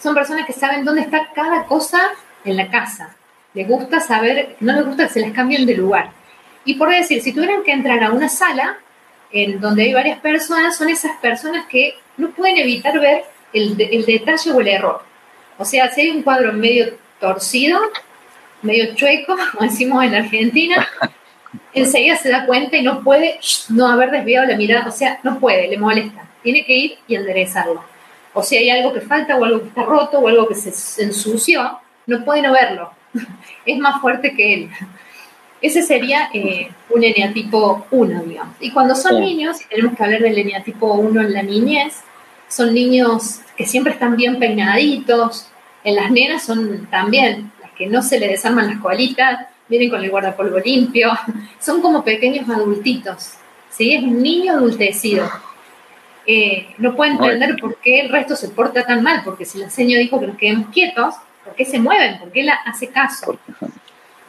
son personas que saben dónde está cada cosa en la casa. Les gusta saber, no les gusta que se les cambien de lugar. Y por decir, si tuvieran que entrar a una sala en donde hay varias personas, son esas personas que no pueden evitar ver el, el detalle o el error. O sea, si hay un cuadro medio torcido, medio chueco, como decimos en Argentina, enseguida se da cuenta y no puede no haber desviado la mirada, o sea, no puede, le molesta, tiene que ir y enderezarlo. O si hay algo que falta o algo que está roto o algo que se ensució, no puede no verlo, es más fuerte que él. Ese sería eh, un eneatipo 1, digamos. Y cuando son niños, tenemos que hablar del eneatipo 1 en la niñez, son niños que siempre están bien peinaditos, en las nenas son también las que no se le desarman las colitas, vienen con el guardapolvo limpio, son como pequeños adultitos, ¿sí? Es un niño adultecido. Eh, no puede entender por qué el resto se porta tan mal, porque si la señora dijo que nos quedemos quietos, ¿por qué se mueven? ¿Por qué la hace caso?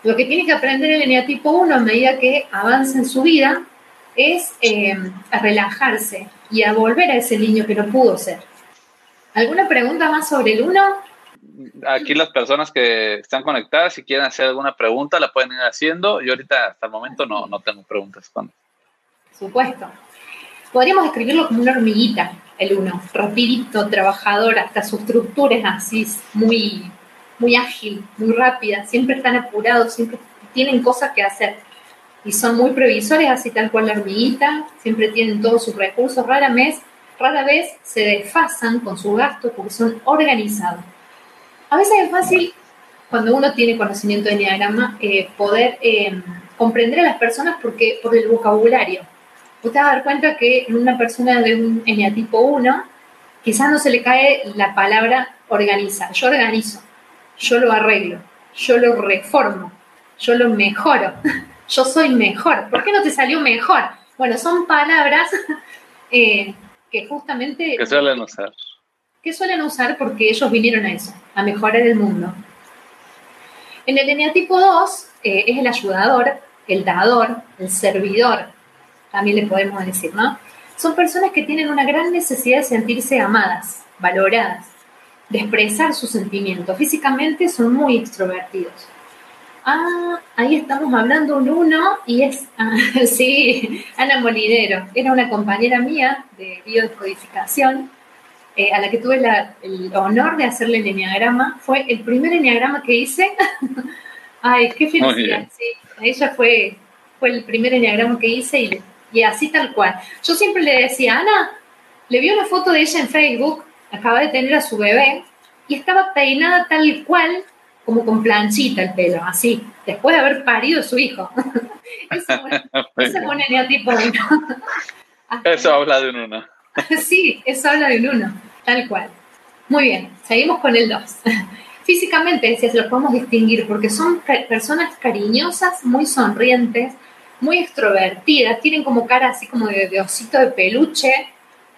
Lo que tiene que aprender el eneatipo 1 a medida que avanza en su vida es eh, a relajarse y a volver a ese niño que no pudo ser. ¿Alguna pregunta más sobre el 1? Aquí las personas que están conectadas, si quieren hacer alguna pregunta, la pueden ir haciendo. Yo ahorita, hasta el momento, no, no tengo preguntas. Por supuesto. Podríamos escribirlo como una hormiguita, el 1, rapidito, trabajador, hasta su estructura es así, muy, muy ágil, muy rápida, siempre están apurados, siempre tienen cosas que hacer. Y son muy previsores, así tal cual la hormiguita, siempre tienen todos sus recursos, rara vez, rara vez se desfasan con su gasto porque son organizados. A veces es fácil, cuando uno tiene conocimiento de Enneagrama, eh, poder eh, comprender a las personas porque, por el vocabulario. Usted va a dar cuenta que en una persona de un eneatipo 1, quizás no se le cae la palabra organizar. Yo organizo yo lo arreglo, yo lo reformo, yo lo mejoro, yo soy mejor. ¿Por qué no te salió mejor? Bueno, son palabras eh, que justamente... Que suelen usar. Que suelen usar porque ellos vinieron a eso, a mejorar el mundo. En el eneatipo 2 eh, es el ayudador, el dador, el servidor, también le podemos decir, ¿no? Son personas que tienen una gran necesidad de sentirse amadas, valoradas, de expresar sus sentimientos. Físicamente son muy extrovertidos. Ah, ahí estamos hablando un uno y es, sí, Ana Molinero, era una compañera mía de biodescodificación, eh, a la que tuve el honor de hacerle el enneagrama. Fue el primer enneagrama que hice. Ay, qué felicidad, sí. Ella fue, fue el primer enneagrama que hice y, y así tal cual. Yo siempre le decía, Ana, le vi una foto de ella en Facebook acaba de tener a su bebé y estaba peinada tal cual como con planchita el pelo, así, después de haber parido a su hijo. eso, eso pone tipo uno. eso habla de un uno. sí, eso habla de un uno, tal cual. Muy bien, seguimos con el 2. Físicamente, si lo podemos distinguir porque son personas cariñosas, muy sonrientes, muy extrovertidas, tienen como cara así como de, de osito de peluche,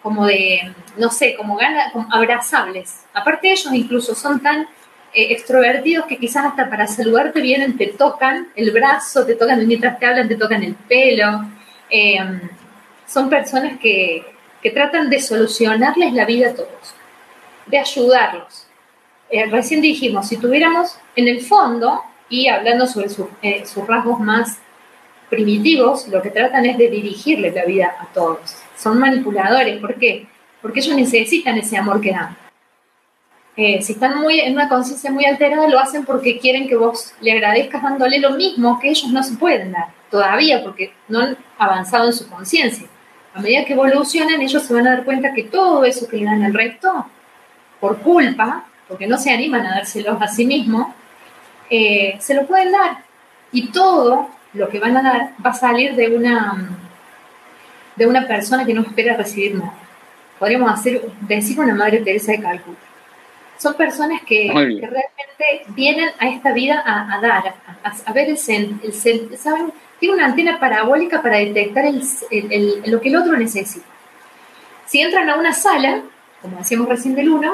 como de, no sé, como ganas, abrazables. Aparte ellos incluso son tan eh, extrovertidos que quizás hasta para saludarte vienen, te tocan el brazo, te tocan mientras te hablan, te tocan el pelo. Em, son personas que, tratan de solucionarles la vida a todos, de ayudarlos. Eh, recién dijimos, si tuviéramos en el fondo, y hablando sobre eh, sus rasgos más primitivos, lo que tratan es de dirigirle la vida a todos son manipuladores. ¿Por qué? Porque ellos necesitan ese amor que dan. Eh, si están muy, en una conciencia muy alterada, lo hacen porque quieren que vos le agradezcas dándole lo mismo que ellos no se pueden dar todavía, porque no han avanzado en su conciencia. A medida que evolucionan, ellos se van a dar cuenta que todo eso que le dan al resto, por culpa, porque no se animan a dárselos a sí mismos, eh, se lo pueden dar. Y todo lo que van a dar va a salir de una de una persona que no espera recibir nada. Podríamos hacer, decir una Madre Teresa de Calcuta. Son personas que, realmente vienen a esta vida a, dar, a, ver el, el, ¿saben? Tiene una antena parabólica para detectar lo que el otro necesita. Si entran a una sala, como decíamos recién del 1,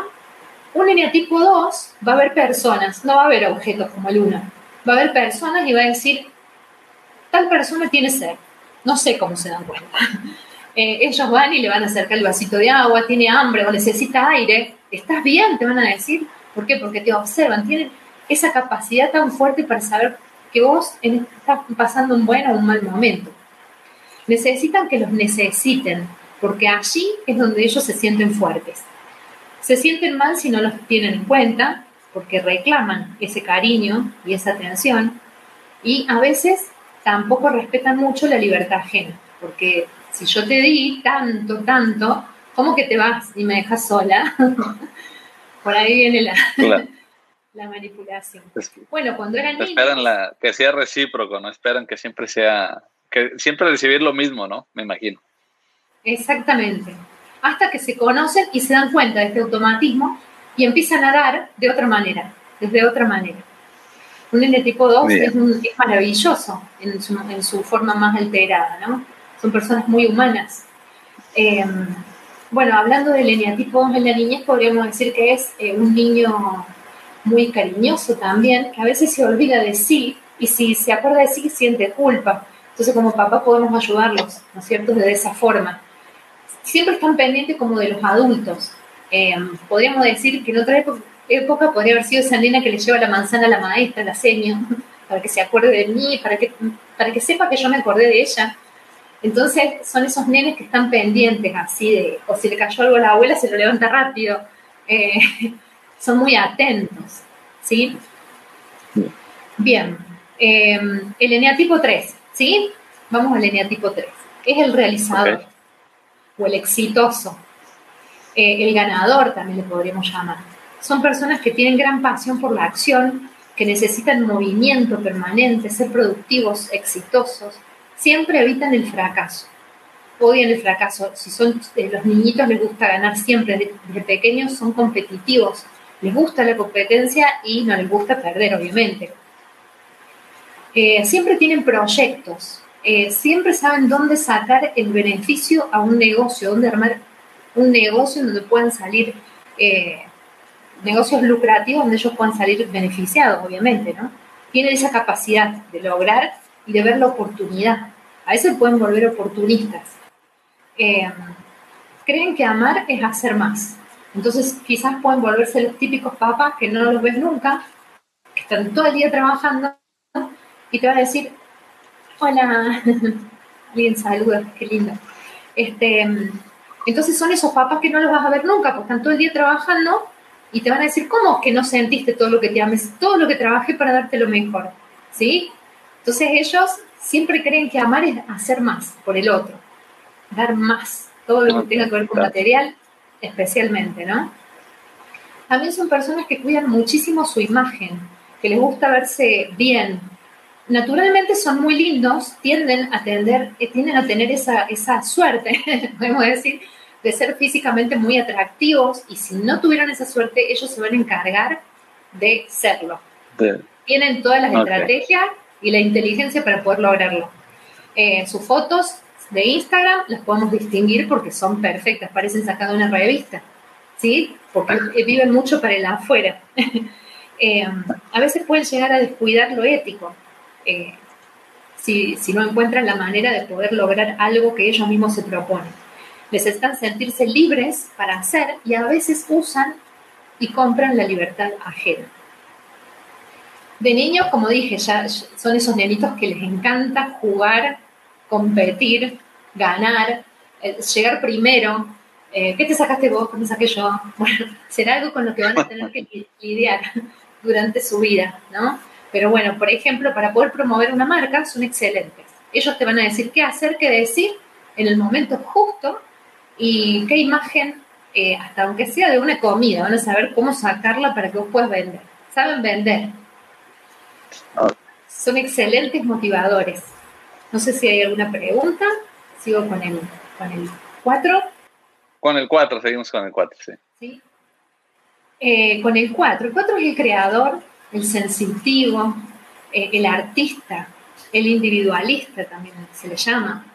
un eneatipo 2 va a haber personas, no va a haber objetos como el 1. Va a haber personas y va a decir, tal persona tiene sed no sé cómo se dan cuenta. Eh, ellos van y le van a acercar el vasito de agua, tiene hambre o necesita aire, ¿estás bien? Te van a decir. ¿Por qué? Porque te observan, tienen esa capacidad tan fuerte para saber que vos estás pasando un buen o un mal momento. Necesitan que los necesiten, porque allí es donde ellos se sienten fuertes. Se sienten mal si no los tienen en cuenta, porque reclaman ese cariño y esa atención, y a veces tampoco respetan mucho la libertad ajena, porque si yo te di tanto, tanto, ¿cómo que te vas y me dejas sola? Por ahí viene la, la manipulación. bueno, cuando eran niños... Esperan la, que sea recíproco, ¿no? Esperan que siempre sea, que siempre recibir lo mismo, ¿no? Me imagino. Exactamente. Hasta que se conocen y se dan cuenta de este automatismo y empiezan a dar de otra manera, desde otra manera. Un N tipo 2 es, maravilloso en su, en su, forma más alterada, ¿no? Son personas muy humanas. Em, bueno, hablando del eneatipo 2 en la niñez, podríamos decir que es eh, un niño muy cariñoso también, que a veces se olvida de sí y si se acuerda de sí siente culpa. Entonces como papá podemos ayudarlos, ¿no es cierto?, de esa forma. Siempre están pendientes como de los adultos. Em, podríamos decir que en otra época, podría haber sido esa nena que le lleva la manzana a la maestra, la seño, para que se acuerde de mí, para que, para que sepa que yo me acordé de ella. Entonces son esos nenes que están pendientes así de, o si le cayó algo a la abuela, se lo levanta rápido. Eh, son muy atentos, ¿sí? Bien, em, el eneatipo 3, ¿sí? Vamos al eneatipo 3. Es el realizador o el exitoso, eh, el ganador también le podríamos llamar. Son personas que tienen gran pasión por la acción, que necesitan movimiento permanente, ser productivos, exitosos, siempre evitan el fracaso. Odian el fracaso. Si son eh, los niñitos les gusta ganar siempre, desde pequeños son competitivos, les gusta la competencia y no les gusta perder, obviamente. Eh, siempre tienen proyectos, eh, siempre saben dónde sacar el beneficio a un negocio, dónde armar un negocio donde puedan salir eh, negocios lucrativos, donde ellos puedan salir beneficiados, obviamente, ¿no? Tienen esa capacidad de lograr y de ver la oportunidad. A veces pueden volver oportunistas. creen que amar es hacer más. Entonces quizás pueden volverse los típicos papás que no los ves nunca, que están todo el día trabajando y te van a decir, hola, alguien saluda, qué lindo. Este, entonces son esos papás que no los vas a ver nunca, porque están todo el día trabajando y te van a decir, ¿cómo que no sentiste todo lo que te ames, todo lo que trabajé para darte lo mejor? ¿Sí? Entonces ellos siempre creen que amar es hacer más por el otro, dar más, todo lo que tenga que ver con material, especialmente, ¿no? También son personas que cuidan muchísimo su imagen, que les gusta verse bien. Naturalmente son muy lindos, tienden a, tender, eh, tienden a tener esa, esa suerte, podemos decir, de ser físicamente muy atractivos y si no tuvieran esa suerte, ellos se van a encargar de serlo. Tienen todas las estrategias y la inteligencia para poder lograrlo. Eh, sus fotos de Instagram las podemos distinguir porque son perfectas, parecen sacadas de una revista, ¿sí? Porque viven mucho para el afuera. Eh, a veces pueden llegar a descuidar lo ético, eh, si, si, no encuentran la manera de poder lograr algo que ellos mismos se proponen. Necesitan sentirse libres para hacer y a veces usan y compran la libertad ajena. De niños, como dije, ya son esos nenitos que les encanta jugar competir, ganar, eh, llegar primero. Eh, ¿Qué te sacaste vos? ¿Qué me saqué yo? Bueno, será algo con lo que van a tener que lidiar durante su vida, ¿no? Pero bueno, por ejemplo, para poder promover una marca son excelentes. Ellos te van a decir qué hacer, qué decir en el momento justo y qué imagen, eh, hasta aunque sea de una comida, van a saber cómo sacarla para que vos puedas vender. Saben vender. Son excelentes motivadores. No sé si hay alguna pregunta. Sigo con el, con el 4. Con el 4, seguimos con el 4, sí. ¿Sí? Eh, con el 4. El 4 es el creador, el sensitivo, eh, el artista, el individualista también se le llama.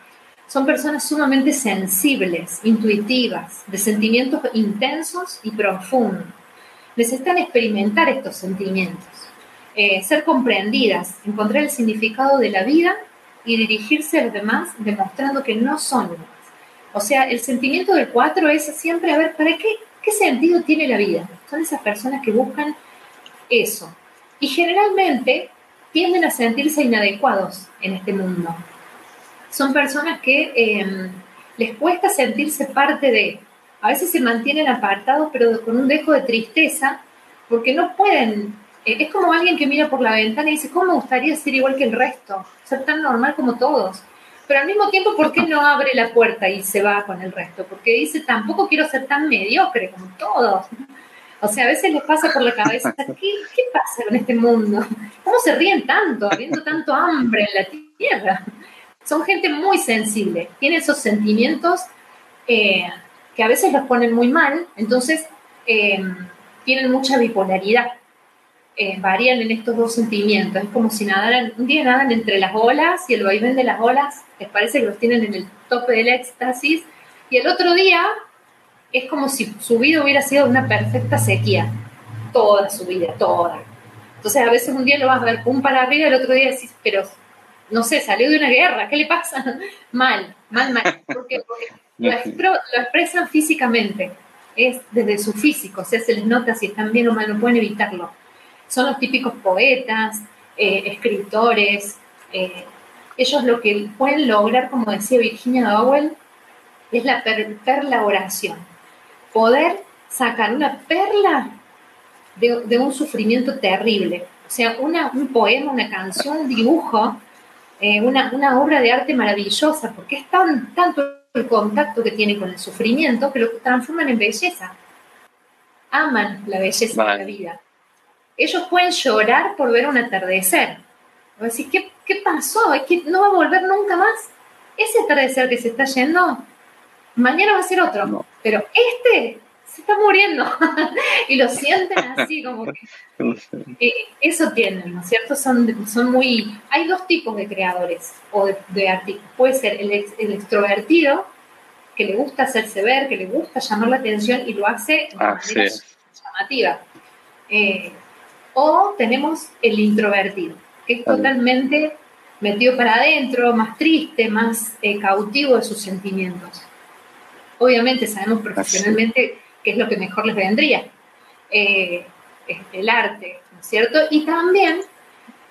Son personas sumamente sensibles, intuitivas, de sentimientos intensos y profundos. Necesitan experimentar estos sentimientos, eh, ser comprendidas, encontrar el significado de la vida y dirigirse a los demás demostrando que no son demás. O sea, el sentimiento del 4 es siempre, a ver, ¿para qué, ¿qué sentido tiene la vida? Son esas personas que buscan eso. Y generalmente tienden a sentirse inadecuados en este mundo. Son personas que em, les cuesta sentirse parte de. A veces se mantienen apartados, pero con un dejo de tristeza, porque no pueden. Eh, es como alguien que mira por la ventana y dice, ¿cómo me gustaría ser igual que el resto? Ser tan normal como todos. Pero al mismo tiempo, ¿por qué no abre la puerta y se va con el resto? Porque dice, tampoco quiero ser tan mediocre como todos. O sea, a veces les pasa por la cabeza, ¿qué, ¿qué, pasa con este mundo? ¿Cómo se ríen tanto, habiendo tanto hambre en la tierra? Son gente muy sensible, tienen esos sentimientos eh, que a veces los ponen muy mal, entonces eh, tienen mucha bipolaridad. Eh, varían en estos dos sentimientos. Es como si nadaran, un día nadan entre las olas y el vaivén de las olas les parece que los tienen en el tope del éxtasis, y el otro día es como si su vida hubiera sido una perfecta sequía, toda su vida, toda. Entonces a veces un día lo vas a ver pum para arriba, el otro día decís, pero no sé, salió de una guerra, ¿qué le pasa? mal, mal, mal, porque, lo, expresan físicamente, es desde su físico, o sea, se les nota si están bien o mal, no pueden evitarlo. Son los típicos poetas, eh, escritores, eh, ellos lo que pueden lograr, como decía Virginia Dowell, es la perla oración poder sacar una perla de, un sufrimiento terrible. O sea, un poema, una canción, un dibujo, eh, una, obra de arte maravillosa, porque es tan, tanto el contacto que tiene con el sufrimiento que lo transforman en belleza. Aman la belleza de la vida. Ellos pueden llorar por ver un atardecer. O decir, ¿qué, ¿qué pasó? ¿Es que no va a volver nunca más? Ese atardecer que se está yendo mañana va a ser otro, pero este se está muriendo y lo sienten así como que eh, eso tienen, ¿no es cierto? Son, son muy, hay dos tipos de creadores o de, artistas, puede ser el, extrovertido que le gusta hacerse ver, que le gusta llamar la atención y lo hace de manera llamativa. Eh, o tenemos el introvertido, que es totalmente metido para adentro, más triste, más eh, cautivo de sus sentimientos. Obviamente sabemos profesionalmente qué es lo que mejor les vendría, eh, el arte, ¿no es cierto? Y también,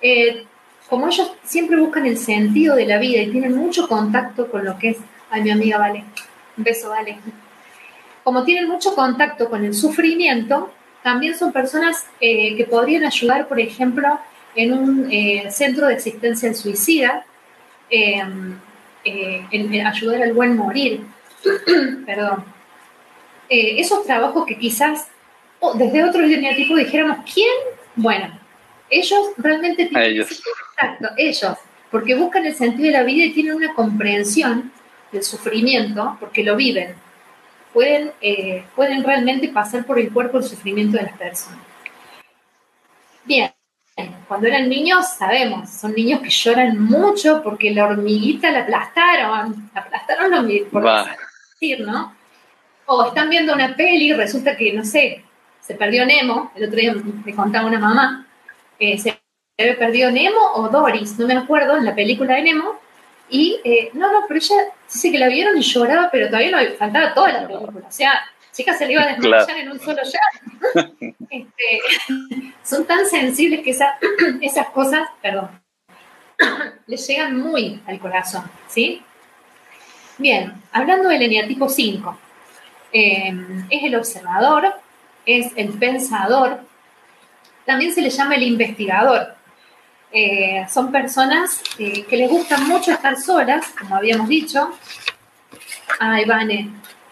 eh, como ellos siempre buscan el sentido de la vida y tienen mucho contacto con lo que es, ay, mi amiga Vale, un beso, Vale. Como tienen mucho contacto con el sufrimiento, también son personas eh, que podrían ayudar, por ejemplo, en un centro de existencia del suicida, en ayudar al buen morir, perdón, eh, esos trabajos que quizás desde otro lineatipo dijéramos, ¿quién? Bueno, ellos realmente tienen ellos. Ellos, porque buscan el sentido de la vida y tienen una comprensión del sufrimiento, porque lo viven. Pueden, eh, pueden realmente pasar por el cuerpo el sufrimiento de las personas. Bien, cuando eran niños, sabemos, son niños que lloran mucho porque la hormiguita la aplastaron, la aplastaron los por decir, ¿no? O están viendo una peli y resulta que, no sé, se perdió Nemo, el otro día me contaba una mamá, eh, se había perdido Nemo o Doris, no me acuerdo, en la película de Nemo, y eh, no, no, pero ella dice que la vieron y lloraba, pero todavía no faltaba toda la película, o sea, chica se le iba a desmayar en un solo ya. Este, son tan sensibles que esas cosas, perdón, les llegan muy al corazón, ¿sí? Bien, hablando del eneatipo 5, em, es el observador, es el pensador, también se le llama el investigador. Eh, son personas eh, que les gusta mucho estar solas, como habíamos dicho. Ay, Vane,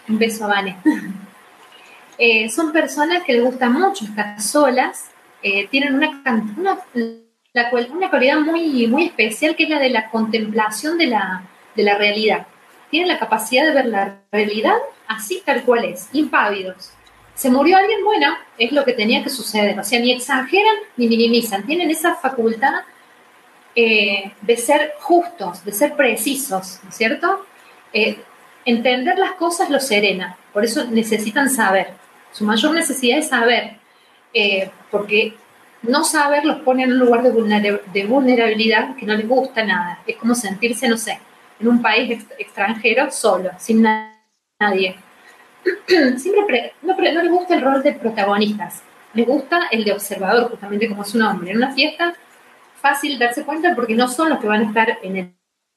un beso a Vane. Eh, son personas que les gusta mucho estar solas, tienen una, una, una, cualidad muy, muy especial que es la de la contemplación de la, de la realidad tienen la capacidad de ver la realidad así tal cual es, impávidos. Se murió alguien, bueno, es lo que tenía que suceder. O sea, ni exageran ni minimizan. Tienen esa facultad eh, de ser justos, de ser precisos, ¿no es cierto? Eh, entender las cosas los serena. Por eso necesitan saber. Su mayor necesidad es saber. Eh, porque no saber los pone en un lugar de vulnerabilidad que no les gusta nada. Es como sentirse, no sé, en un país extranjero solo, sin nadie. siempre no, no les gusta el rol de protagonistas, les gusta el de observador, justamente como su nombre. En una fiesta, fácil darse cuenta porque no son los que van a estar en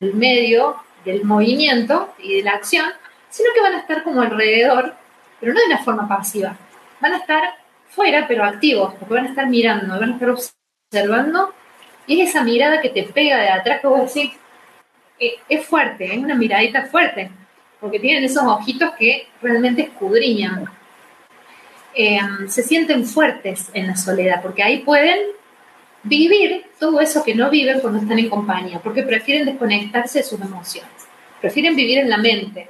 el medio del movimiento y de la acción, sino que van a estar como alrededor, pero no de una forma pasiva. Van a estar fuera, pero activos, porque van a estar mirando, van a estar observando, y es esa mirada que te pega de atrás que vos decís, eh, es fuerte, es una miradita fuerte, porque tienen esos ojitos que realmente escudriñan. Eh, se sienten fuertes en la soledad, porque ahí pueden vivir todo eso que no viven cuando están en compañía, porque prefieren desconectarse de sus emociones, prefieren vivir en la mente.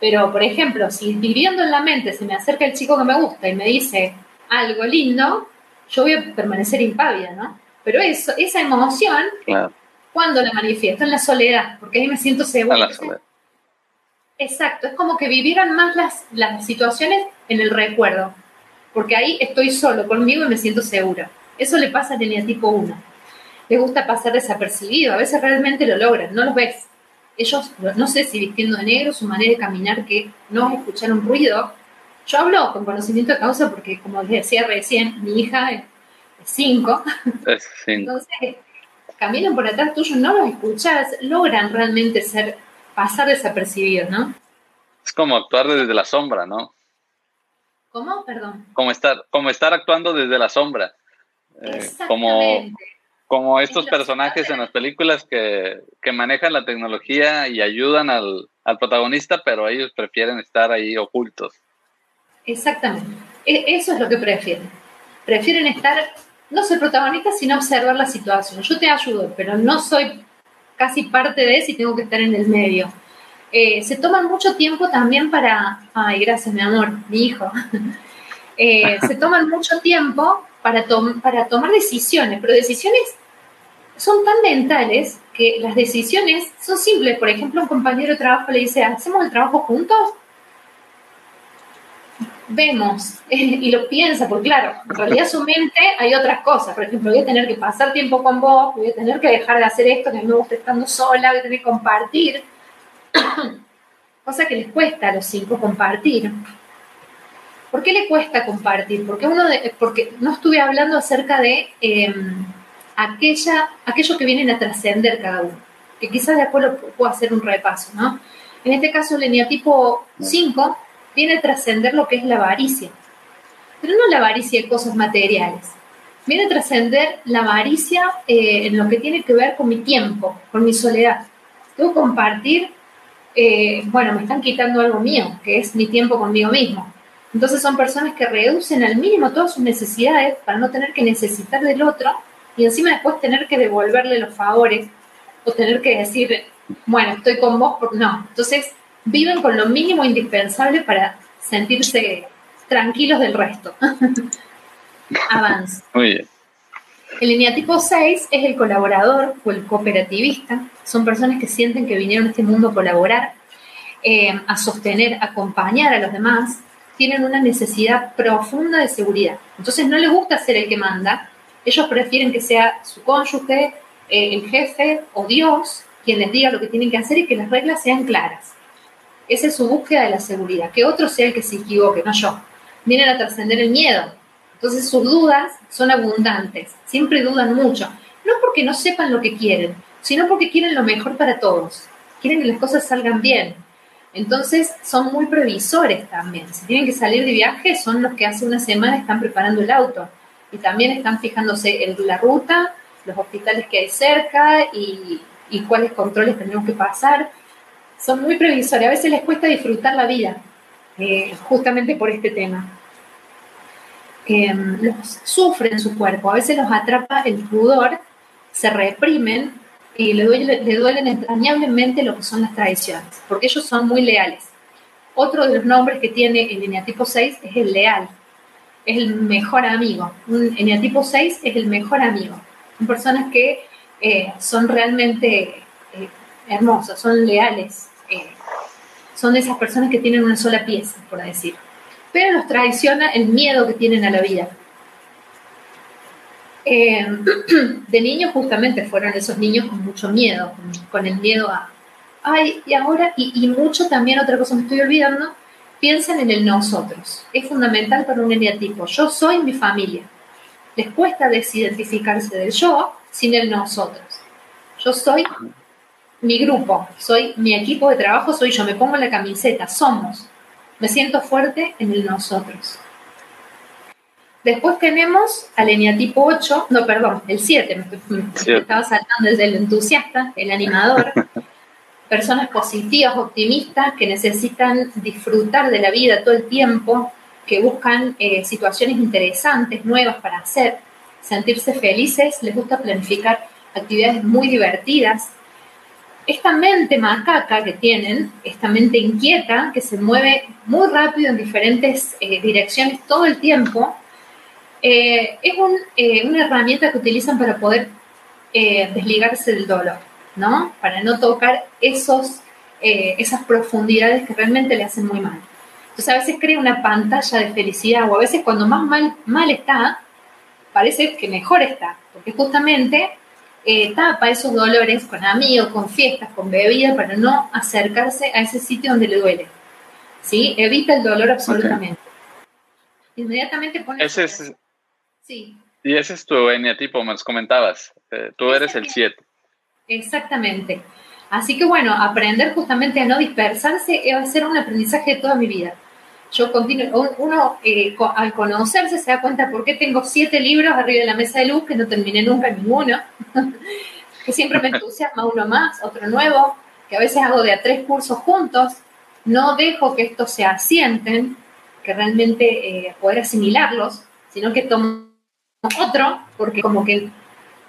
Pero, por ejemplo, si viviendo en la mente se me acerca el chico que me gusta y me dice algo lindo, yo voy a permanecer impávida, ¿no? Pero eso, esa emoción, ¿cuándo la manifiesto? En la soledad, porque ahí me siento segura. Exacto, es como que vivieran más las, las situaciones en el recuerdo, porque ahí estoy solo conmigo y me siento segura. Eso le pasa al eneatipo 1. Le gusta pasar desapercibido, a veces realmente lo logran, no los ves. Ellos, no sé si vistiendo de negro, su manera de caminar, que no escucharon ruido. Yo hablo con conocimiento de causa porque, como les decía recién, mi hija es 5. Entonces, caminan por atrás tuyo, no los escuchas, logran realmente ser, pasar desapercibidos, ¿no? Es como actuar desde la sombra, ¿no? ¿Cómo? Perdón. Como estar, como estar actuando desde la sombra. Eh, como, como estos personajes en las películas que, manejan la tecnología y ayudan al, protagonista, pero ellos prefieren estar ahí ocultos. Exactamente. E, eso es lo que prefieren. Prefieren estar, no ser protagonistas, sino observar la situación. Yo te ayudo, pero no soy casi parte de eso y tengo que estar en el medio. Eh, se toman mucho tiempo también para, ay, gracias mi amor, mi hijo, eh, se toman mucho tiempo para, para tomar decisiones, pero decisiones son tan mentales que las decisiones son simples. Por ejemplo, un compañero de trabajo le dice, ¿hacemos el trabajo juntos? Vemos y lo piensa, porque claro, en realidad su mente hay otras cosas. Por ejemplo, voy a tener que pasar tiempo con vos, voy a tener que dejar de hacer esto que me gusta estando sola, voy a tener que compartir. Cosa que les cuesta a los cinco compartir. ¿Por qué le cuesta compartir? Porque, uno porque no estuve hablando acerca de em, aquella, aquello que vienen a trascender cada uno, que quizás después lo puedo hacer un repaso, ¿no? En este caso, el eneatipo 5 viene a trascender lo que es la avaricia, pero no la avaricia de cosas materiales, viene a trascender la avaricia eh, en lo que tiene que ver con mi tiempo, con mi soledad. Tengo que compartir, eh, bueno, me están quitando algo mío, que es mi tiempo conmigo mismo. Entonces son personas que reducen al mínimo todas sus necesidades para no tener que necesitar del otro y encima después tener que devolverle los favores o tener que decir, bueno, estoy con vos, por... no. Entonces viven con lo mínimo indispensable para sentirse tranquilos del resto. Avanza. Muy bien. El tipo 6 es el colaborador o el cooperativista. Son personas que sienten que vinieron a este mundo a colaborar, eh, a sostener, a acompañar a los demás tienen una necesidad profunda de seguridad. Entonces no les gusta ser el que manda, ellos prefieren que sea su cónyuge, eh, el jefe o Dios quien les diga lo que tienen que hacer y que las reglas sean claras. Esa es su búsqueda de la seguridad, que otro sea el que se equivoque, no yo. Vienen a trascender el miedo. Entonces sus dudas son abundantes, siempre dudan mucho. No porque no sepan lo que quieren, sino porque quieren lo mejor para todos. Quieren que las cosas salgan bien, entonces son muy previsores también. Si tienen que salir de viaje, son los que hace una semana están preparando el auto y también están fijándose en la ruta, los hospitales que hay cerca y, cuáles controles tenemos que pasar. Son muy previsores. A veces les cuesta disfrutar la vida, eh, justamente por este tema. Em, los sufren su cuerpo, a veces los atrapa el pudor, se reprimen y le, duelen entrañablemente lo que son las tradiciones, porque ellos son muy leales. Otro de los nombres que tiene el eneatipo 6 es el leal, es el mejor amigo. Un eneatipo 6 es el mejor amigo. Son personas que eh, son realmente eh, hermosas, son leales, eh, son de esas personas que tienen una sola pieza, por decir. Pero los traiciona el miedo que tienen a la vida. Eh, de niños justamente fueron esos niños con mucho miedo, con, el miedo a, ay, y ahora, y, mucho también, otra cosa me estoy olvidando, piensen en el nosotros. Es fundamental para un eneatipo. Yo soy mi familia. Les cuesta desidentificarse del yo sin el nosotros. Yo soy mi grupo, soy mi equipo de trabajo, soy yo, me pongo la camiseta, somos. Me siento fuerte en el nosotros. Después tenemos al eneatipo 8, no, perdón, el 7, me, estaba saltando desde el entusiasta, el animador. Personas positivas, optimistas, que necesitan disfrutar de la vida todo el tiempo, que buscan eh, situaciones interesantes, nuevas para hacer, sentirse felices, les gusta planificar actividades muy divertidas. Esta mente macaca que tienen, esta mente inquieta, que se mueve muy rápido en diferentes eh, direcciones todo el tiempo, eh, es eh, una herramienta que utilizan para poder eh, desligarse del dolor, ¿no? Para no tocar esos, esas profundidades que realmente le hacen muy mal. Entonces a veces crea una pantalla de felicidad o a veces cuando más mal, mal está, parece que mejor está, porque justamente tapa esos dolores con amigos, con fiestas, con bebida, para no acercarse a ese sitio donde le duele. ¿Sí? Evita el dolor absolutamente. Inmediatamente pone... Ese es, y ese es tu eneatipo, me los comentabas. Eh, tú eres el 7. Exactamente. Así que bueno, aprender justamente a no dispersarse va a ser un aprendizaje de toda mi vida. Yo continuo, uno eh, al conocerse se da cuenta por qué tengo siete libros arriba de la mesa de luz que no terminé nunca ninguno, que siempre me entusiasma uno más, otro nuevo, que a veces hago de a tres cursos juntos, no dejo que estos se asienten, que realmente eh, poder asimilarlos, sino que tomo otro, porque como que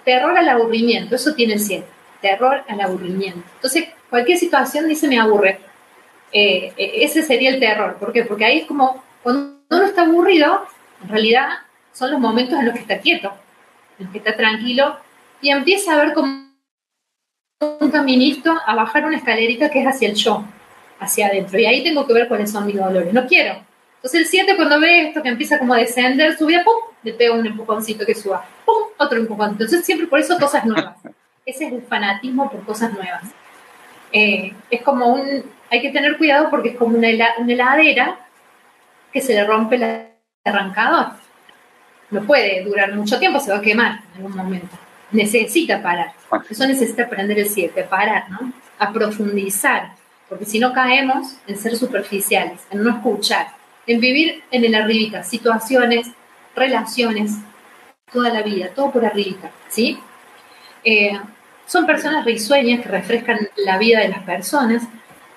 terror al aburrimiento, eso tiene el 7, terror al aburrimiento. Entonces, cualquier situación dice me aburre. Eh, eh, ese sería el terror. ¿Por qué? Porque ahí es como, cuando uno está aburrido, en realidad son los momentos en los que está quieto, en los que está tranquilo y empieza a ver como un caminito a bajar una escalerita que es hacia el yo, hacia adentro. Y ahí tengo que ver cuáles son mis dolores. No quiero. Entonces el 7 cuando ve esto que empieza como a descender, subir, ¡pum! le pega un empujoncito que suba, ¡pum! Otro empujón. Entonces siempre por eso cosas nuevas. Ese es el fanatismo por cosas nuevas. Eh, es como un, hay que tener cuidado porque es como una, heladera que se le rompe el arrancador. No puede durar mucho tiempo, se va a quemar en algún momento. Necesita parar. Eso necesita aprender el 7, parar, ¿no? A profundizar. Porque si no caemos en ser superficiales, en no escuchar, en vivir en el arribita, situaciones, relaciones, toda la vida, todo por arribita, ¿sí? Eh, son personas risueñas que refrescan la vida de las personas,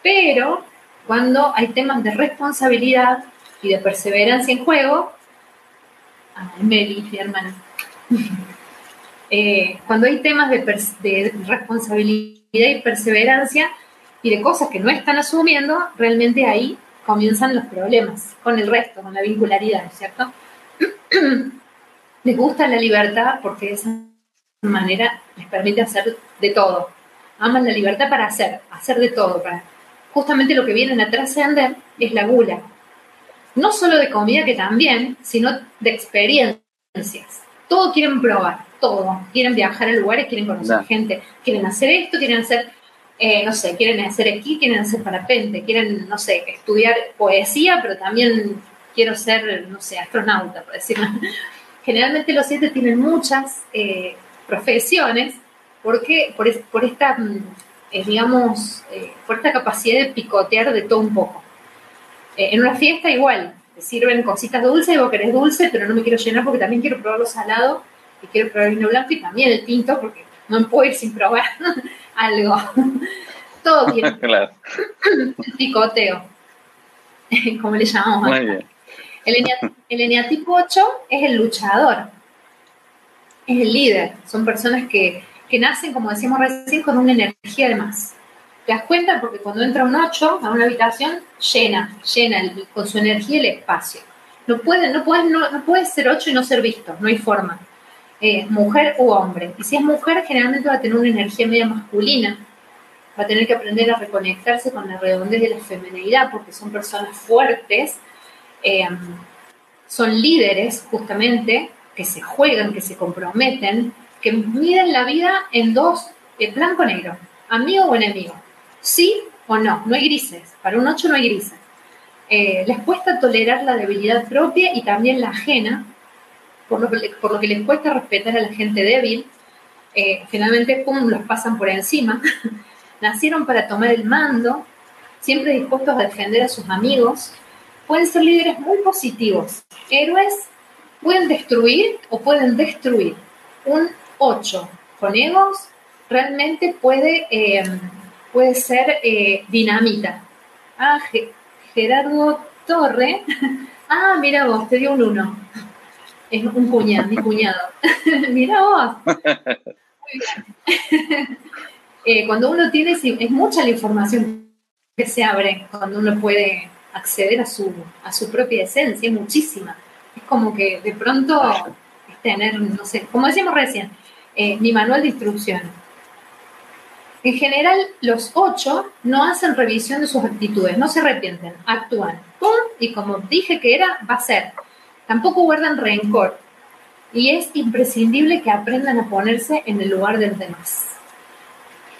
pero cuando hay temas de responsabilidad y de perseverancia en juego, ay, Meli, mi hermana, eh, cuando hay temas de, de responsabilidad y perseverancia y de cosas que no están asumiendo, realmente ahí comienzan los problemas con el resto, con la vincularidad, ¿cierto? les gusta la libertad porque de esa manera les permite hacer de todo. Aman la libertad para hacer, hacer de todo. Para... Justamente lo que vienen a trascender es la gula. No solo de comida, que también, sino de experiencias. Todo quieren probar, todo. Quieren viajar a lugares, quieren conocer gente, quieren hacer esto, quieren hacer, eh, no sé, quieren hacer esquí, quieren hacer parapente, quieren, no sé, estudiar poesía, pero también quiero ser, no sé, astronauta, por decirlo. Generalmente los siete tienen muchas eh, profesiones porque por, esta, mm, eh, digamos, eh, por esta capacidad de picotear de todo un poco. en una fiesta igual, te sirven cositas dulces vos querés dulce, pero no me quiero llenar porque también quiero probar lo salado y quiero probar el vino blanco y también el tinto porque no me puedo ir sin probar algo. todo tiene claro. picoteo, como le llamamos. Muy bien. El, eneatipo 8 es el luchador, es el líder. Son personas que, nacen, como decíamos recién, con una energía de más. ¿Te das cuenta? Porque cuando entra un 8 a una habitación, llena, llena con su energía el espacio. No puede, no puede, no, ser 8 y no ser visto, no hay forma. Eh, mujer u hombre. Y si es mujer, generalmente va a tener una energía media masculina. Va a tener que aprender a reconectarse con la redondez de la feminidad, porque son personas fuertes eh, son líderes justamente que se juegan, que se comprometen, que miden la vida en dos, en blanco-negro, amigo o enemigo, sí o no, no hay grises, para un 8 no hay grises. eh, les cuesta tolerar la debilidad propia y también la ajena, por lo que, les cuesta respetar a la gente débil. Eh, finalmente, los pasan por encima. Nacieron para tomar el mando, siempre dispuestos a defender a sus amigos. Pueden ser líderes muy positivos. Héroes pueden destruir o pueden destruir. Un 8 con egos realmente puede, eh, puede ser dinamita. Ah, Gerardo Torre. Ah, mira vos, te dio un uno. Es un cuñado, mi cuñado. mira vos. Muy bien. Eh, cuando uno tiene, es mucha la información que se abre cuando uno puede acceder a su, a su propia esencia, es muchísima. Es como que de pronto es tener, no sé, como decíamos recién, eh, mi manual de instrucciones en general, los ocho no hacen revisión de sus actitudes, no se arrepienten, actúan. ¡Pum! Y como dije que era, va a ser. Tampoco guardan rencor. Y es imprescindible que aprendan a ponerse en el lugar de los demás.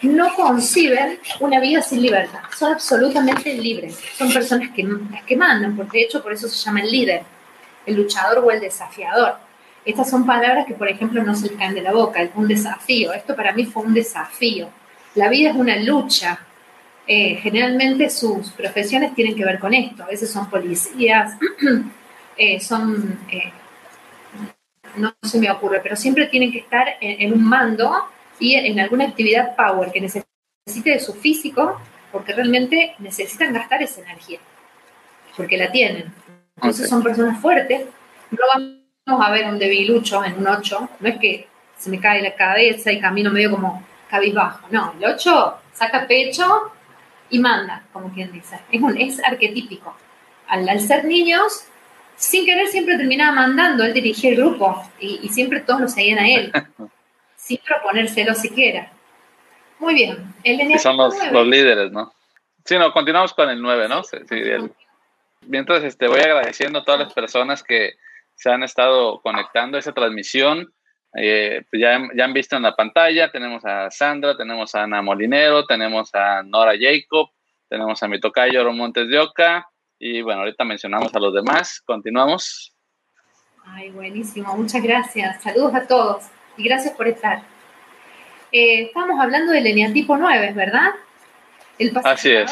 No conciben una vida sin libertad, son absolutamente libres. Son personas que, que mandan, porque de hecho por eso se llama el líder, el luchador o el desafiador. Estas son palabras que, por ejemplo, no se caen de la boca, un desafío. Esto para mí fue un desafío la vida es una lucha. Eh, generalmente sus profesiones tienen que ver con esto. A veces son policías, eh, son, eh, no se me ocurre, pero siempre tienen que estar en, un mando y en alguna actividad power que necesite de su físico, porque realmente necesitan gastar esa energía, porque la tienen. Entonces son personas fuertes. No vamos a ver un debilucho en un 8, no es que se me cae la cabeza y camino medio como cabizbajo. No, el 8 saca pecho y manda, como quien dice. Es, un, es arquetípico. Al, ser niños, sin querer siempre terminaba mandando, él dirigía el grupo y, siempre todos lo seguían a él, sin proponérselo siquiera. Muy bien. El son los, los, líderes, ¿no? Sí, no, continuamos con el 9, ¿no? Sí, Mientras este, voy agradeciendo a todas las personas que se han estado conectando a esa transmisión. Eh, pues ya, ya, han visto en la pantalla, tenemos a Sandra, tenemos a Ana Molinero, tenemos a Nora Jacob, tenemos a mi tocayo Montes de Oca, y bueno, ahorita mencionamos a los demás. Continuamos. Ay, buenísimo, muchas gracias. Saludos a todos y gracias por estar. Eh, estamos hablando del eneatipo 9, ¿verdad? El Así es.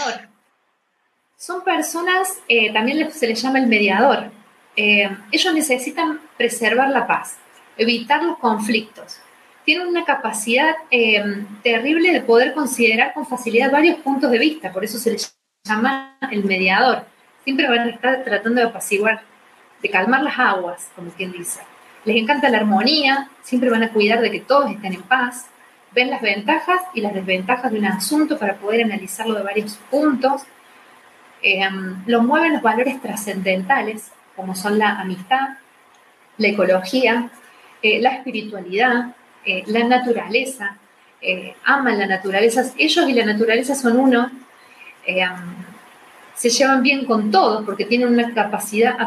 Son personas, eh, también se les llama el mediador. ellos necesitan preservar la paz evitar los conflictos. Tienen una capacidad em, terrible de poder considerar con facilidad varios puntos de vista, por eso se les llama el mediador. Siempre van a estar tratando de apaciguar, de calmar las aguas, como quien dice. Les encanta la armonía, siempre van a cuidar de que todos estén en paz, ven las ventajas y las desventajas de un asunto para poder analizarlo de varios puntos. Em, lo mueven los valores trascendentales, como son la amistad, la ecología, eh, la espiritualidad, eh, la naturaleza, eh, aman la naturaleza, ellos y la naturaleza son uno, se llevan bien con todos porque tienen una capacidad,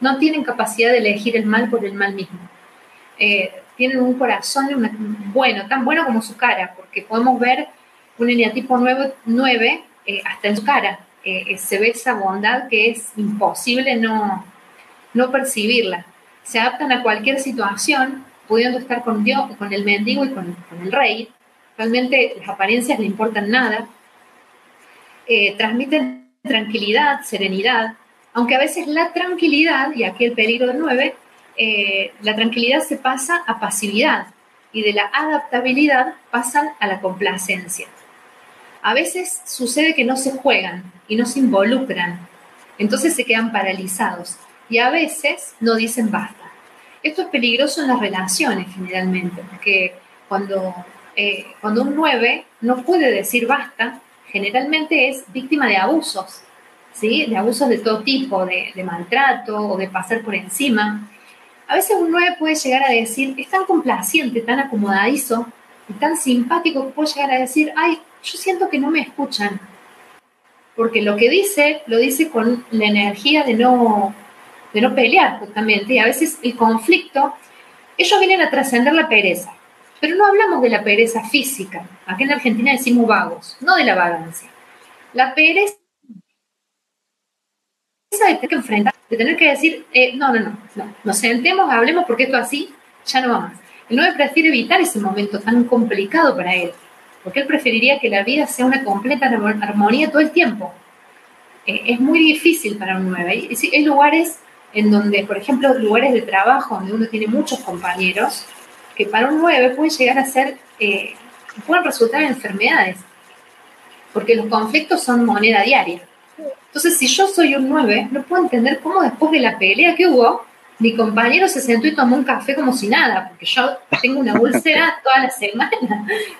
no tienen capacidad de elegir el mal por el mal mismo. tienen un corazón bueno, tan bueno como su cara, porque podemos ver un eneatipo 9, 9 hasta en su cara. se ve esa bondad que es imposible no, no percibirla se adaptan a cualquier situación, pudiendo estar con Dios, con el mendigo y con, el rey. Realmente las apariencias no importan nada. Eh, transmiten tranquilidad, serenidad, aunque a veces la tranquilidad, y aquí el peligro del 9, eh, la tranquilidad se pasa a pasividad y de la adaptabilidad pasan a la complacencia. A veces sucede que no se juegan y no se involucran, entonces se quedan paralizados y a veces no dicen basta. Esto es peligroso en las relaciones generalmente, porque cuando, eh, cuando un 9 no puede decir basta, generalmente es víctima de abusos, ¿sí? de abusos de todo tipo, de, maltrato o de pasar por encima. A veces un 9 puede llegar a decir, es tan complaciente, tan acomodadizo y tan simpático que puede llegar a decir, ay, yo siento que no me escuchan. Porque lo que dice, lo dice con la energía de no, de no pelear justamente, y a veces el conflicto, ellos vienen a trascender la pereza, pero no hablamos de la pereza física, aquí en Argentina decimos vagos, no de la vagancia. La pereza de tener que enfrentar, de tener que decir, eh, no, no, no, no, nos sentemos, hablemos porque esto así ya no va más. El 9 prefiere evitar ese momento tan complicado para él, porque él preferiría que la vida sea una completa armonía todo el tiempo. Eh, es muy difícil para un 9. Hay, hay lugares en donde, por ejemplo, lugares de trabajo donde uno tiene muchos compañeros, que para un 9 puede llegar a ser, eh, pueden resultar en enfermedades, porque los conflictos son moneda diaria. Entonces, si yo soy un 9, no puedo entender cómo después de la pelea que hubo, mi compañero se sentó y tomó un café como si nada, porque yo tengo una úlcera toda la semana,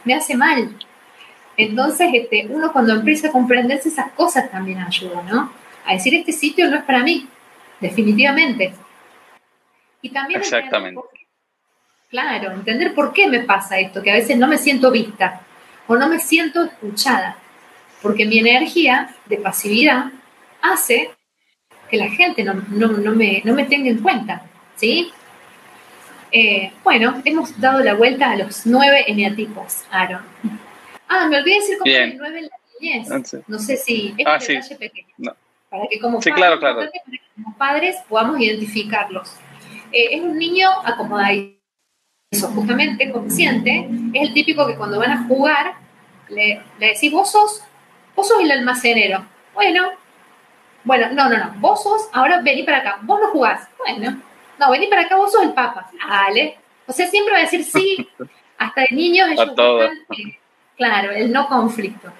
me hace mal. Entonces, este, uno cuando empieza a comprenderse esas cosas también ayuda, ¿no? A decir, este sitio no es para mí, definitivamente. Y también Exactamente. Claro, entender por qué me pasa esto, que a veces no me siento vista o no me siento escuchada, porque mi energía de pasividad hace que la gente no, me, no me, tenga en cuenta, ¿sí? Eh, bueno, hemos dado la vuelta a los nueve eneatipos, Aaron. Ah, me olvidé decir cómo el nueve en la niñez. Ah, no sé si es ah, un detalle pequeño. Para que como, sí, padres, claro, claro. como padres podamos identificarlos. Eh, es un niño acomodado eso, justamente consciente, es el típico que cuando van a jugar le, le decís, vos sos, vos sos el almacenero. Bueno, bueno, no, no, no. Vos sos, ahora vení para acá. Vos no jugás. Bueno, no, vení para acá, vos sos el papa. Dale. O sea, siempre va a decir sí. Hasta de niños ellos buscan, eh, claro, el no conflicto.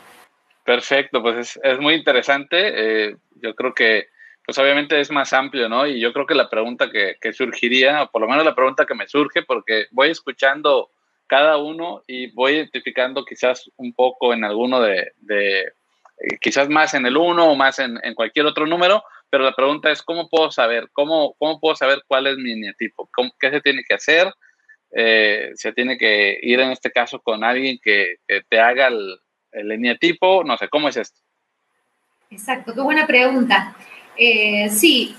Perfecto, pues es, muy interesante. Eh, yo creo que, pues obviamente es más amplio, ¿no? Y yo creo que la pregunta que, surgiría, o por lo menos la pregunta que me surge, porque voy escuchando cada uno y voy identificando quizás un poco en alguno de eh, quizás más en el 1 o más en, cualquier otro número, pero la pregunta es, ¿cómo puedo saber? ¿Cómo, cómo puedo saber cuál es mi eneatipo? ¿Qué se tiene que hacer? Eh, se tiene que ir en este caso con alguien que, te haga el, el no sé, ¿cómo es esto? Exacto, qué buena pregunta. Eh, sí,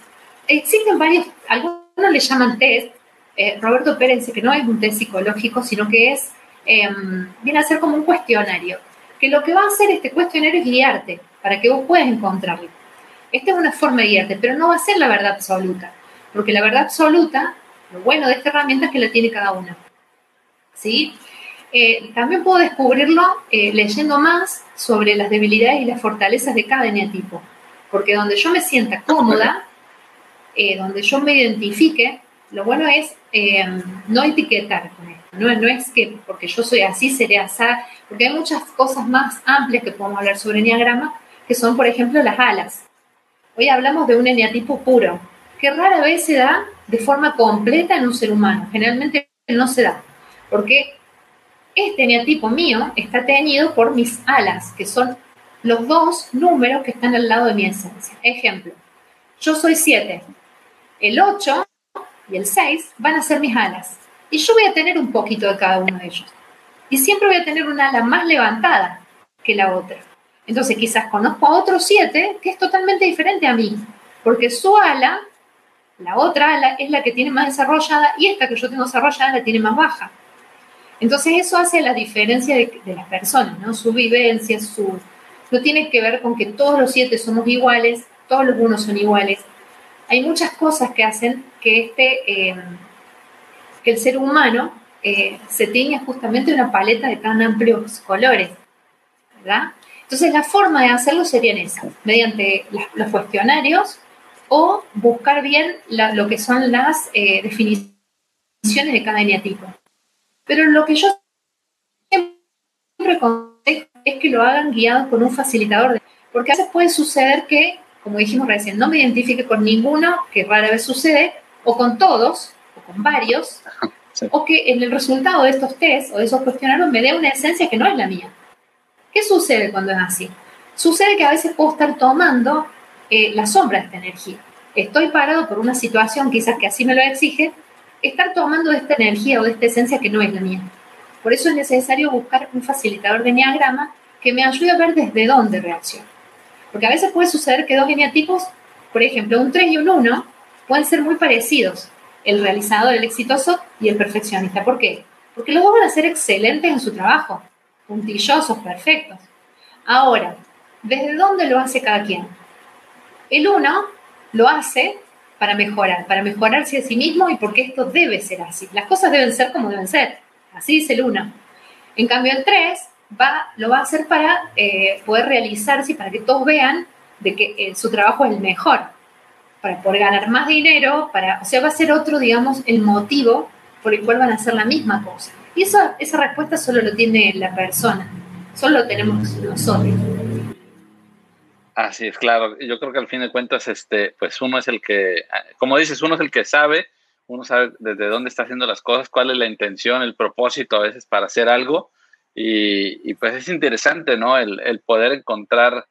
existen varios, algunos le llaman test. Roberto Pérez dice que no es un test psicológico, sino que es, em, viene a ser como un cuestionario que lo que va a hacer este cuestionario es guiarte para que vos puedas encontrarlo. Esta es una forma de guiarte, pero no va a ser la verdad absoluta, porque la verdad absoluta, lo bueno de esta herramienta es que la tiene cada una. ¿Sí? Eh, también puedo descubrirlo eh, leyendo más sobre las debilidades y las fortalezas de cada eneatipo, porque donde yo me sienta cómoda, eh, donde yo me identifique, lo bueno es no etiquetar con esto. No, no es que porque yo soy así, seré así, porque hay muchas cosas más amplias que podemos hablar sobre Enneagrama, que son, por ejemplo, las alas. Hoy hablamos de un eneatipo puro, que rara vez se da de forma completa en un ser humano. Generalmente no se da, porque este eneatipo mío está teñido por mis alas, que son los dos números que están al lado de mi esencia. Ejemplo, yo soy 7. El 8 y el 6 van a ser mis alas. Y yo voy a tener un poquito de cada uno de ellos. Y siempre voy a tener una ala más levantada que la otra. Entonces quizás conozco a otro siete que es totalmente diferente a mí, porque su ala, la otra ala, es la que tiene más desarrollada y esta que yo tengo desarrollada la tiene más baja. Entonces eso hace la diferencia de, las personas, ¿no? Su vivencia, su... No tiene que ver con que todos los siete somos iguales, todos los unos son iguales. Hay muchas cosas que hacen que este... Eh, el ser humano eh, se tiña justamente una paleta de tan amplios colores, ¿verdad? Entonces la forma de hacerlo sería esa, mediante los cuestionarios o buscar bien lo que son las eh, definiciones de cada eneatipo. Pero lo que yo siempre es que lo hagan guiados por un facilitador, porque a veces puede suceder que, como dijimos recién, no me identifique con ninguno, que rara vez sucede, o con todos, con varios, o que en el resultado de estos test o de esos cuestionarios me dé una esencia que no es la mía. ¿Qué sucede cuando es así? Sucede que a veces puedo estar tomando eh, la sombra de esta energía. Estoy parado por una situación quizás que así me lo exige, estar tomando de esta energía o de esta esencia que no es la mía. Por eso es necesario buscar un facilitador de enneagrama que me ayude a ver desde dónde reacciona. Porque a veces puede suceder que dos eneatipos, por ejemplo, un 3 y un 1, pueden ser muy parecidos, el realizador, el exitoso y el perfeccionista. ¿Por qué? Porque los dos van a ser excelentes en su trabajo, puntillosos, perfectos. Ahora, ¿desde dónde lo hace cada quien? El uno lo hace para mejorar, para mejorarse a sí mismo y porque esto debe ser así. Las cosas deben ser como deben ser. Así dice el 1. En cambio, el 3 va, lo va a hacer para eh, poder realizarse y para que todos vean de que eh, su trabajo es el mejor, para poder ganar más dinero, para, o sea, va a ser otro, digamos, el motivo por el cual van a hacer la misma cosa. Y esa respuesta solo lo tiene la persona, solo lo tenemos nosotros. Así es, claro. Yo creo que al fin de cuentas, este, pues uno es el que, como dices, uno es el que sabe, uno sabe desde dónde está haciendo las cosas, cuál es la intención, el propósito a veces para hacer algo. Y, pues es interesante, ¿no? El, el, poder encontrar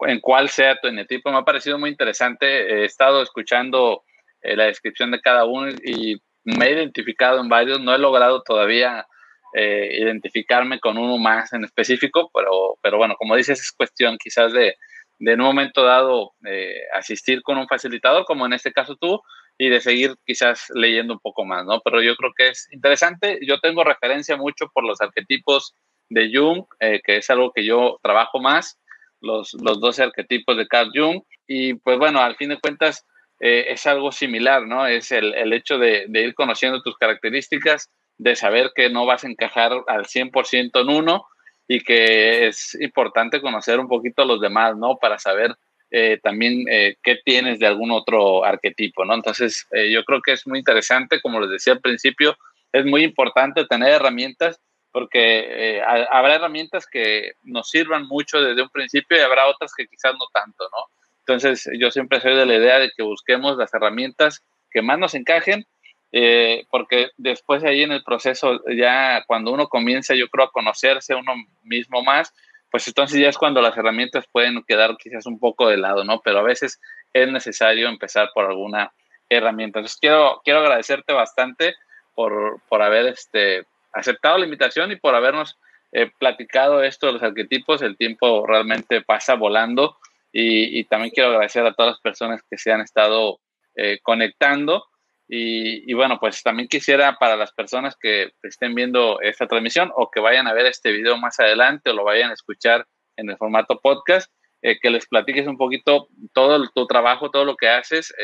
en cuál sea tu enetipo. Me ha parecido muy interesante. He estado escuchando eh, la descripción de cada uno y me he identificado en varios. No he logrado todavía eh, identificarme con uno más en específico, pero, pero bueno, como dices, es cuestión quizás de, de en un momento dado eh, asistir con un facilitador, como en este caso tú, y de seguir quizás leyendo un poco más, ¿no? Pero yo creo que es interesante. Yo tengo referencia mucho por los arquetipos de Jung, que es algo que yo trabajo más los, los 12 arquetipos de Carl Jung. Y pues bueno, al fin de cuentas eh, es algo similar, ¿no? Es el, el hecho de, de, ir conociendo tus características, de saber que no vas a encajar al 100% en uno y que es importante conocer un poquito a los demás, ¿no? Para saber eh, también eh, qué tienes de algún otro arquetipo, ¿no? Entonces, yo creo que es muy interesante, como les decía al principio, es muy importante tener herramientas porque eh, habrá herramientas que nos sirvan mucho desde un principio y habrá otras que quizás no tanto, ¿no? Entonces, yo siempre soy de la idea de que busquemos las herramientas que más nos encajen, eh, porque después ahí en el proceso, ya cuando uno comienza, yo creo, a conocerse uno mismo más, pues entonces ya es cuando las herramientas pueden quedar quizás un poco de lado, ¿no? Pero a veces es necesario empezar por alguna herramienta. Entonces, quiero, quiero agradecerte bastante por, por haber este, aceptado la invitación y por habernos eh, platicado esto de los arquetipos. El tiempo realmente pasa volando y, también quiero agradecer a todas las personas que se han estado eh, conectando. Y, bueno, pues también quisiera para las personas que estén viendo esta transmisión o que vayan a ver este video más adelante o lo vayan a escuchar en el formato podcast, eh, que les platiques un poquito todo tu trabajo, todo lo que haces,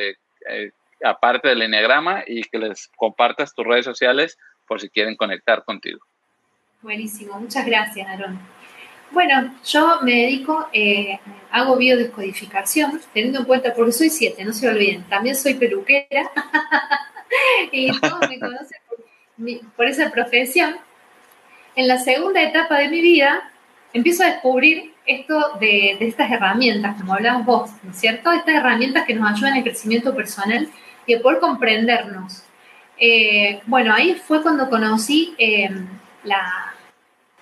aparte del enneagrama y que les compartas tus redes sociales por si quieren conectar contigo. Buenísimo, muchas gracias, Aaron. Bueno, yo me dedico, eh, hago biodescodificación, teniendo en cuenta, porque soy siete, no se olviden, también soy peluquera y todos me conocen por, esa profesión. En la segunda etapa de mi vida, empiezo a descubrir esto de, estas herramientas, como hablabas vos, ¿no es cierto? Estas herramientas que nos ayudan al crecimiento personal y a poder comprendernos, eh, bueno, ahí fue cuando conocí em, la...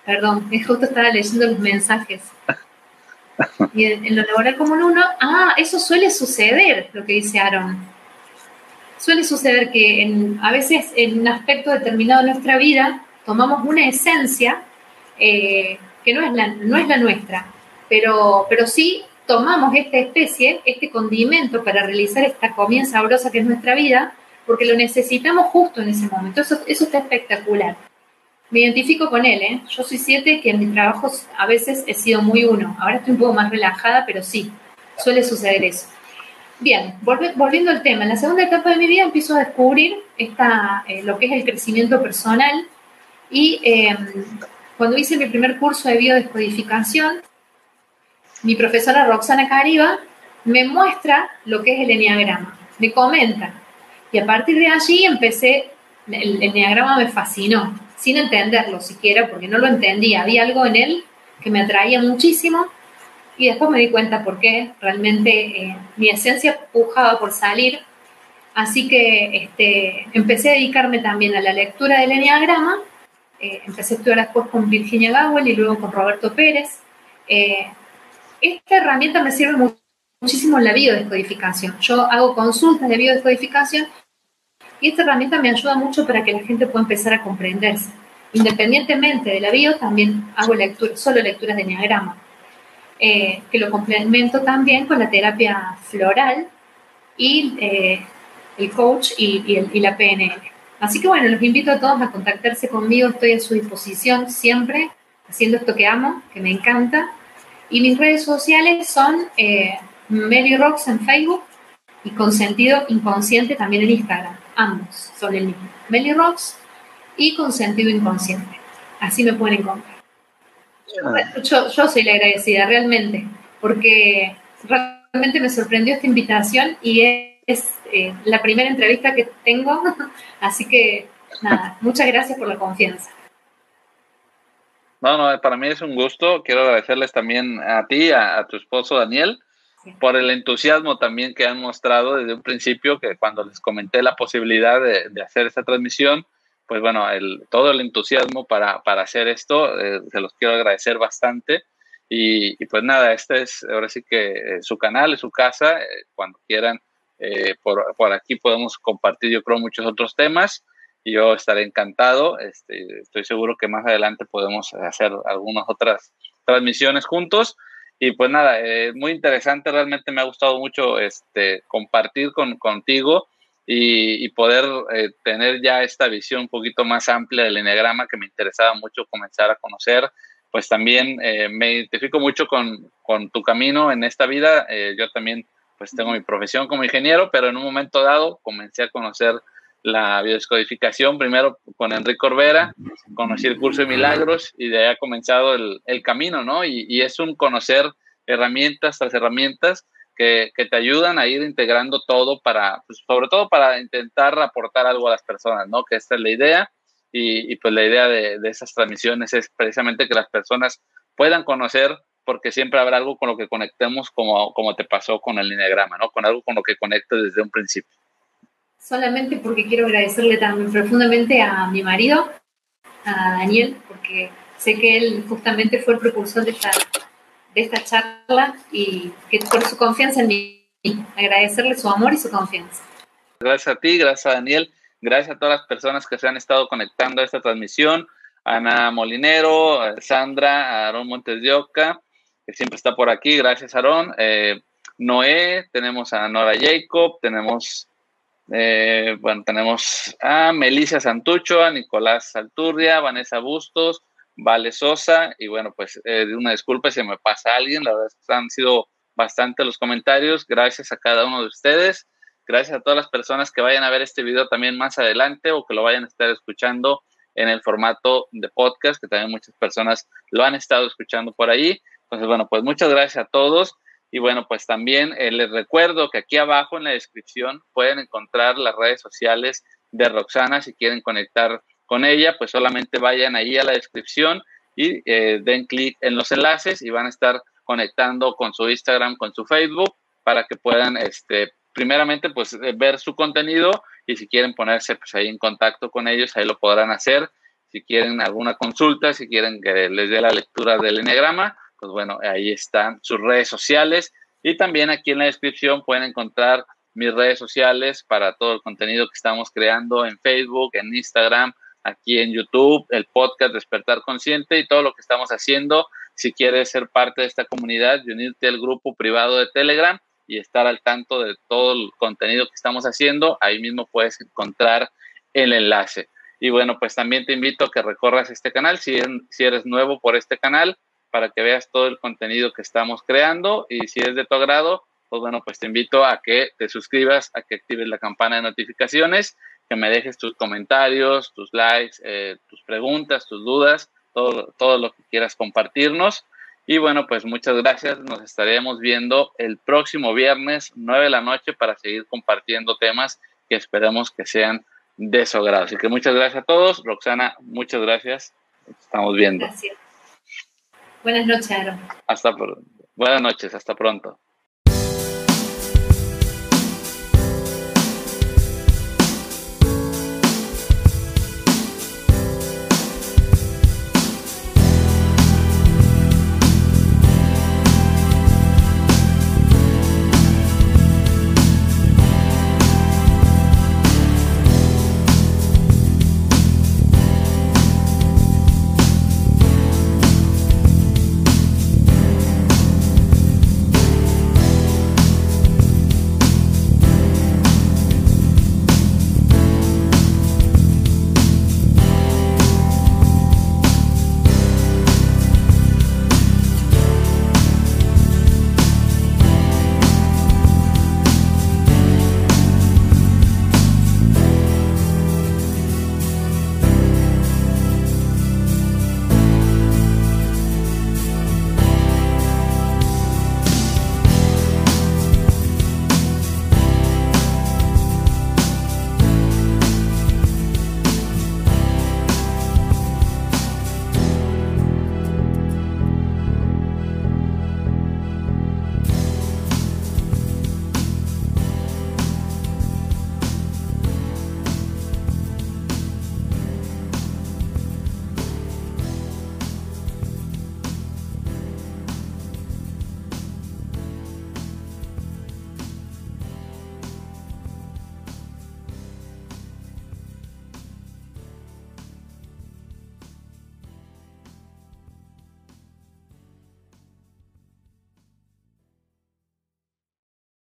Perdón, justo estaba leyendo los mensajes. Y en, lo laboral común uno, ah, eso suele suceder, lo que dice Aaron. Suele suceder que a veces en un aspecto determinado de nuestra vida tomamos una esencia eh, que no es, la, no es la nuestra, pero, pero sí tomamos esta especie, este condimento para realizar esta comida sabrosa que es nuestra vida, porque lo necesitamos justo en ese momento. Eso, eso está espectacular. Me identifico con él, ¿eh? Yo soy siete, que en mi trabajo a veces he sido muy uno. Ahora estoy un poco más relajada, pero sí, suele suceder eso. Bien, volviendo al tema, en la segunda etapa de mi vida empiezo a descubrir esta, eh, lo que es el crecimiento personal y em, cuando hice mi primer curso de biodescodificación, mi profesora Roxana Cariba me muestra lo que es el enneagrama, me comenta, y a partir de allí empecé, el, el enneagrama me fascinó, sin entenderlo siquiera, porque no lo entendía. Había algo en él que me atraía muchísimo y después me di cuenta por qué realmente eh, mi esencia pujaba por salir. Así que este, empecé a dedicarme también a la lectura del enneagrama. Eh, empecé a estudiar después con Virginia Gowell y luego con Roberto Pérez. Eh, esta herramienta me sirve muchísimo en la biodescodificación. Yo hago consultas de biodescodificación y esta herramienta me ayuda mucho para que la gente pueda empezar a comprenderse. Independientemente de la bio, también hago lectura, solo lecturas de enneagrama, eh, que lo complemento también con la terapia floral y eh, el coach y, y la PNL. Así que bueno, los invito a todos a contactarse conmigo, estoy a su disposición siempre, haciendo esto que amo, que me encanta. Y mis redes sociales son eh, Mary Rocks en Facebook y con sentido inconsciente también en Instagram. Ambos son el mismo. Meli Rocks y con sentido inconsciente. Así me pueden encontrar. Yo, yo, soy la agradecida, realmente, porque realmente me sorprendió esta invitación y es, eh, la primera entrevista que tengo, así que nada, muchas gracias por la confianza. No, no, para mí es un gusto. Quiero agradecerles también a ti, a, tu esposo Daniel, por el entusiasmo también que han mostrado desde un principio, que cuando les comenté la posibilidad de, hacer esta transmisión, pues bueno, el, todo el entusiasmo para, para hacer esto, eh, se los quiero agradecer bastante. Y, pues nada, este es ahora sí que eh, su canal, es su casa, eh, cuando quieran, por, por aquí podemos compartir yo creo muchos otros temas y yo estaré encantado. Este, estoy seguro que más adelante podemos hacer algunas otras transmisiones juntos. Y pues nada, es muy interesante, realmente me ha gustado mucho este, compartir con, contigo y, poder eh, tener ya esta visión un poquito más amplia del eneagrama que me interesaba mucho comenzar a conocer. Pues también eh, me identifico mucho con, con, tu camino en esta vida. Eh, yo también pues tengo mi profesión como ingeniero, pero en un momento dado comencé a conocer la biodescodificación, primero con Enrique Corbera, conocí el curso de milagros y de ahí ha comenzado el, el camino, ¿no? Y, y, es un conocer herramientas tras herramientas que, que, te ayudan a ir integrando todo para, pues, sobre todo para intentar aportar algo a las personas, ¿no? Que esta es la idea y, pues la idea de, de esas transmisiones es precisamente que las personas puedan conocer porque siempre habrá algo con lo que conectemos como, como te pasó con el lineagrama, ¿no? Con algo con lo que conectes desde un principio solamente porque quiero agradecerle también profundamente a mi marido, a Daniel, porque sé que él justamente fue el propulsor de esta, de esta charla y que por su confianza en mí, agradecerle su amor y su confianza. Gracias a ti, gracias a Daniel, gracias a todas las personas que se han estado conectando a esta transmisión, Ana Molinero, Sandra, Aarón Montes de Oca, que siempre está por aquí, gracias Aarón, eh, Noé, tenemos a Nora Jacob, tenemos eh, bueno, tenemos a Melissa Santucho, a Nicolás Salturria, Vanessa Bustos, Vale Sosa, y bueno, pues eh, una disculpa si me pasa alguien, la verdad han sido bastante los comentarios, gracias a cada uno de ustedes, gracias a todas las personas que vayan a ver este video también más adelante o que lo vayan a estar escuchando en el formato de podcast, que también muchas personas lo han estado escuchando por ahí. Entonces, bueno, pues muchas gracias a todos. Y bueno, pues también eh, les recuerdo que aquí abajo en la descripción pueden encontrar las redes sociales de Roxana si quieren conectar con ella, pues solamente vayan ahí a la descripción y eh, den clic en los enlaces y van a estar conectando con su Instagram, con su Facebook, para que puedan, este, primeramente, pues eh, ver su contenido y si quieren ponerse pues ahí en contacto con ellos, ahí lo podrán hacer. Si quieren alguna consulta, si quieren que les dé la lectura del enegrama, pues bueno, ahí están sus redes sociales y también aquí en la descripción pueden encontrar mis redes sociales para todo el contenido que estamos creando en Facebook, en Instagram, aquí en YouTube, el podcast Despertar Consciente y todo lo que estamos haciendo. Si quieres ser parte de esta comunidad y unirte al grupo privado de Telegram y estar al tanto de todo el contenido que estamos haciendo, ahí mismo puedes encontrar el enlace. Y bueno, pues también te invito a que recorras este canal si, si eres nuevo por este canal para que veas todo el contenido que estamos creando y si es de tu agrado, pues bueno, pues te invito a que te suscribas, a que actives la campana de notificaciones, que me dejes tus comentarios, tus likes, eh, tus preguntas, tus dudas, todo, todo lo que quieras compartirnos. Y bueno, pues muchas gracias. Nos estaremos viendo el próximo viernes, 9 de la noche, para seguir compartiendo temas que esperemos que sean de su agrado. Así que muchas gracias a todos. Roxana, muchas gracias. Estamos viendo. Gracias. Buenas noches, Aaron. Hasta Buenas noches, hasta pronto.